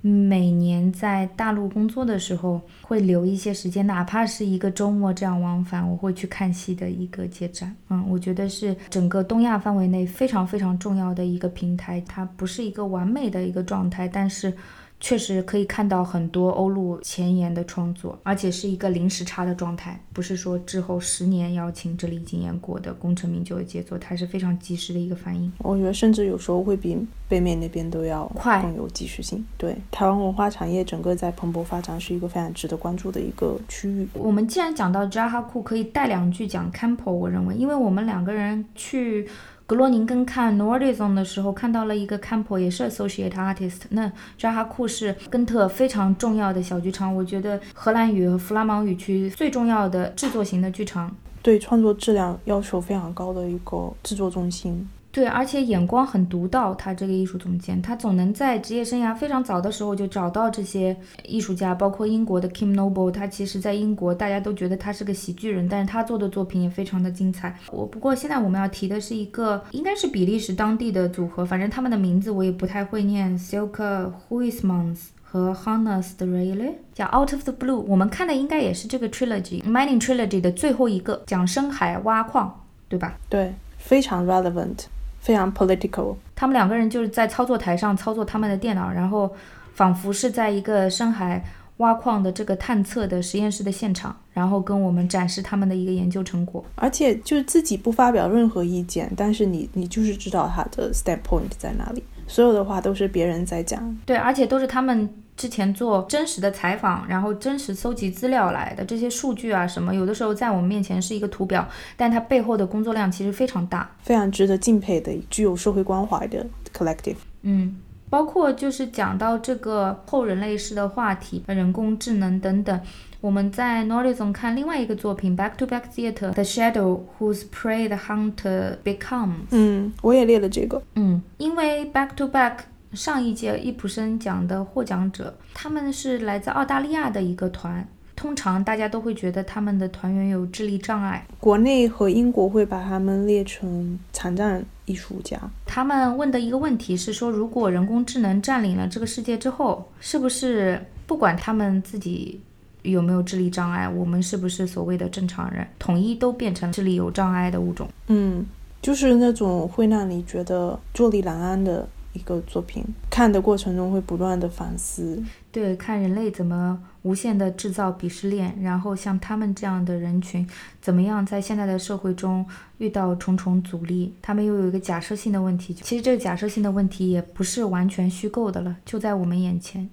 每年在大陆工作的时候，会留一些时间，哪怕是一个周末这样往返，我会去看戏的一个节展。嗯，我觉得是整个东亚范围内非常非常重要的一个平台。它不是一个完美的一个状态，但是。确实可以看到很多欧陆前沿的创作，而且是一个零时差的状态，不是说之后十年邀请这里已经验过的功成名就的杰作，它是非常及时的一个反应。我觉得甚至有时候会比北美那边都要快，更有及时性。对，台湾文化产业整个在蓬勃发展，是一个非常值得关注的一个区域。我们既然讲到扎哈库，可以带两句讲 Campo，我认为，因为我们两个人去。格罗宁根看 Nordison 的时候，看到了一个 Campo，也是 Associate Artist。那扎哈库是根特非常重要的小剧场，我觉得荷兰语和弗拉芒语区最重要的制作型的剧场，对创作质量要求非常高的一个制作中心。对，而且眼光很独到。他这个艺术总监，他总能在职业生涯非常早的时候就找到这些艺术家，包括英国的 Kim Noble。他其实，在英国大家都觉得他是个喜剧人，但是他做的作品也非常的精彩。我不过现在我们要提的是一个，应该是比利时当地的组合，反正他们的名字我也不太会念，Silke Huismans 和 Hannes d r a l e 叫 Out of the Blue。我们看的应该也是这个 Trilogy Mining Trilogy 的最后一个，讲深海挖矿，对吧？对，非常 relevant。非常 political，他们两个人就是在操作台上操作他们的电脑，然后仿佛是在一个深海挖矿的这个探测的实验室的现场，然后跟我们展示他们的一个研究成果，而且就是自己不发表任何意见，但是你你就是知道他的 standpoint 在哪里，所有的话都是别人在讲，对，而且都是他们。之前做真实的采访，然后真实搜集资料来的这些数据啊，什么有的时候在我们面前是一个图表，但它背后的工作量其实非常大，非常值得敬佩的，具有社会关怀的 collective。嗯，包括就是讲到这个后人类式的话题，人工智能等等。我们在 Nordison 看另外一个作品 Back to Back Theater The Shadow Whose Prey the Hunter Becomes。嗯，我也列了这个。嗯，因为 Back to Back。上一届易普生奖的获奖者，他们是来自澳大利亚的一个团。通常大家都会觉得他们的团员有智力障碍，国内和英国会把他们列成残障艺术家。他们问的一个问题是说，如果人工智能占领了这个世界之后，是不是不管他们自己有没有智力障碍，我们是不是所谓的正常人，统一都变成智力有障碍的物种？嗯，就是那种会让你觉得坐立难安的。一个作品看的过程中会不断的反思，对，看人类怎么无限的制造鄙视链，然后像他们这样的人群怎么样在现在的社会中遇到重重阻力，他们又有一个假设性的问题，其实这个假设性的问题也不是完全虚构的了，就在我们眼前，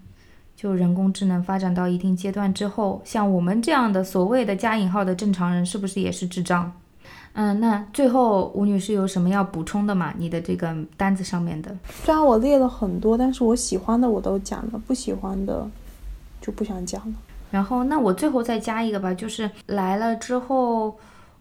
就人工智能发展到一定阶段之后，像我们这样的所谓的加引号的正常人，是不是也是智障？嗯，那最后吴女士有什么要补充的吗？你的这个单子上面的，虽然我列了很多，但是我喜欢的我都讲了，不喜欢的就不想讲了。然后，那我最后再加一个吧，就是来了之后，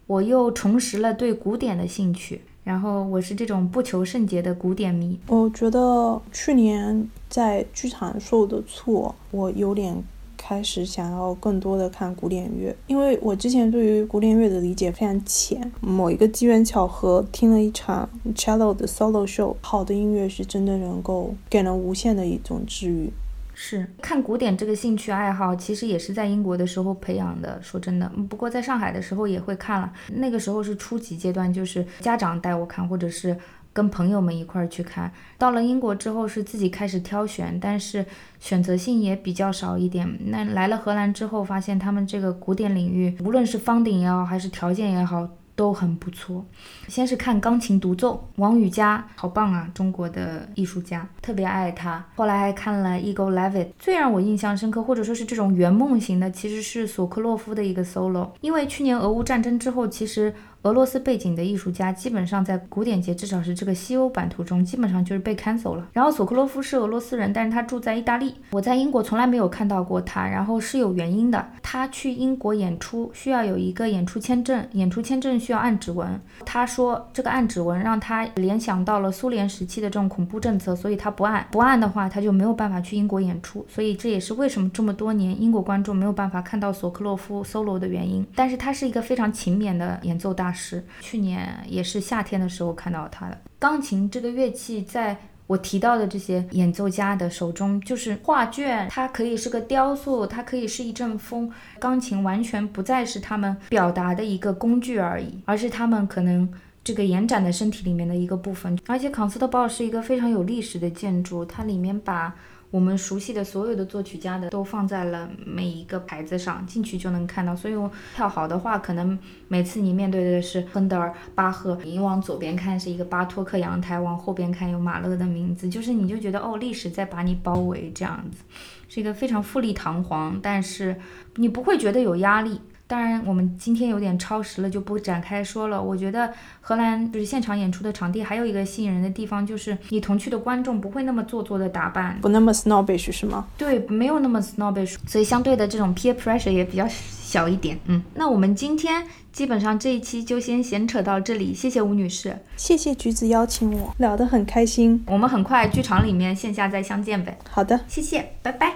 我又重拾了对古典的兴趣。然后，我是这种不求甚解的古典迷。我觉得去年在剧场受的挫，我有点。开始想要更多的看古典乐，因为我之前对于古典乐的理解非常浅。某一个机缘巧合，听了一场 cello 的 solo show，好的音乐是真的能够给人无限的一种治愈。是看古典这个兴趣爱好，其实也是在英国的时候培养的。说真的，不过在上海的时候也会看了，那个时候是初级阶段，就是家长带我看，或者是。跟朋友们一块儿去看，到了英国之后是自己开始挑选，但是选择性也比较少一点。那来了荷兰之后，发现他们这个古典领域，无论是方鼎也好，还是条件也好。都很不错。先是看钢琴独奏，王羽佳好棒啊，中国的艺术家，特别爱他。后来还看了 Igor Levit，最让我印象深刻，或者说是这种圆梦型的，其实是索科洛夫的一个 solo。因为去年俄乌战争之后，其实俄罗斯背景的艺术家基本上在古典节，至少是这个西欧版图中，基本上就是被 cancel 了。然后索科洛夫是俄罗斯人，但是他住在意大利，我在英国从来没有看到过他，然后是有原因的。他去英国演出需要有一个演出签证，演出签证需要按指纹。他说这个按指纹让他联想到了苏联时期的这种恐怖政策，所以他不按，不按的话他就没有办法去英国演出。所以这也是为什么这么多年英国观众没有办法看到索克洛夫 solo 的原因。但是他是一个非常勤勉的演奏大是。去年也是夏天的时候看到他的钢琴这个乐器在。我提到的这些演奏家的手中就是画卷，它可以是个雕塑，它可以是一阵风。钢琴完全不再是他们表达的一个工具而已，而是他们可能这个延展的身体里面的一个部分。而且康斯特堡是一个非常有历史的建筑，它里面把。我们熟悉的所有的作曲家的都放在了每一个牌子上，进去就能看到。所以我跳好的话，可能每次你面对的是亨德尔、巴赫，你往左边看是一个巴托克阳台，往后边看有马勒的名字，就是你就觉得哦，历史在把你包围，这样子是一个非常富丽堂皇，但是你不会觉得有压力。当然，我们今天有点超时了，就不展开说了。我觉得荷兰就是现场演出的场地，还有一个吸引人的地方，就是你同去的观众不会那么做作的打扮，不那么 snobbish 是吗？对，没有那么 snobbish，所以相对的这种 peer pressure 也比较小一点。嗯，那我们今天基本上这一期就先闲扯到这里，谢谢吴女士，谢谢橘子邀请我，聊得很开心。我们很快剧场里面线下再相见呗。好的，谢谢，拜拜。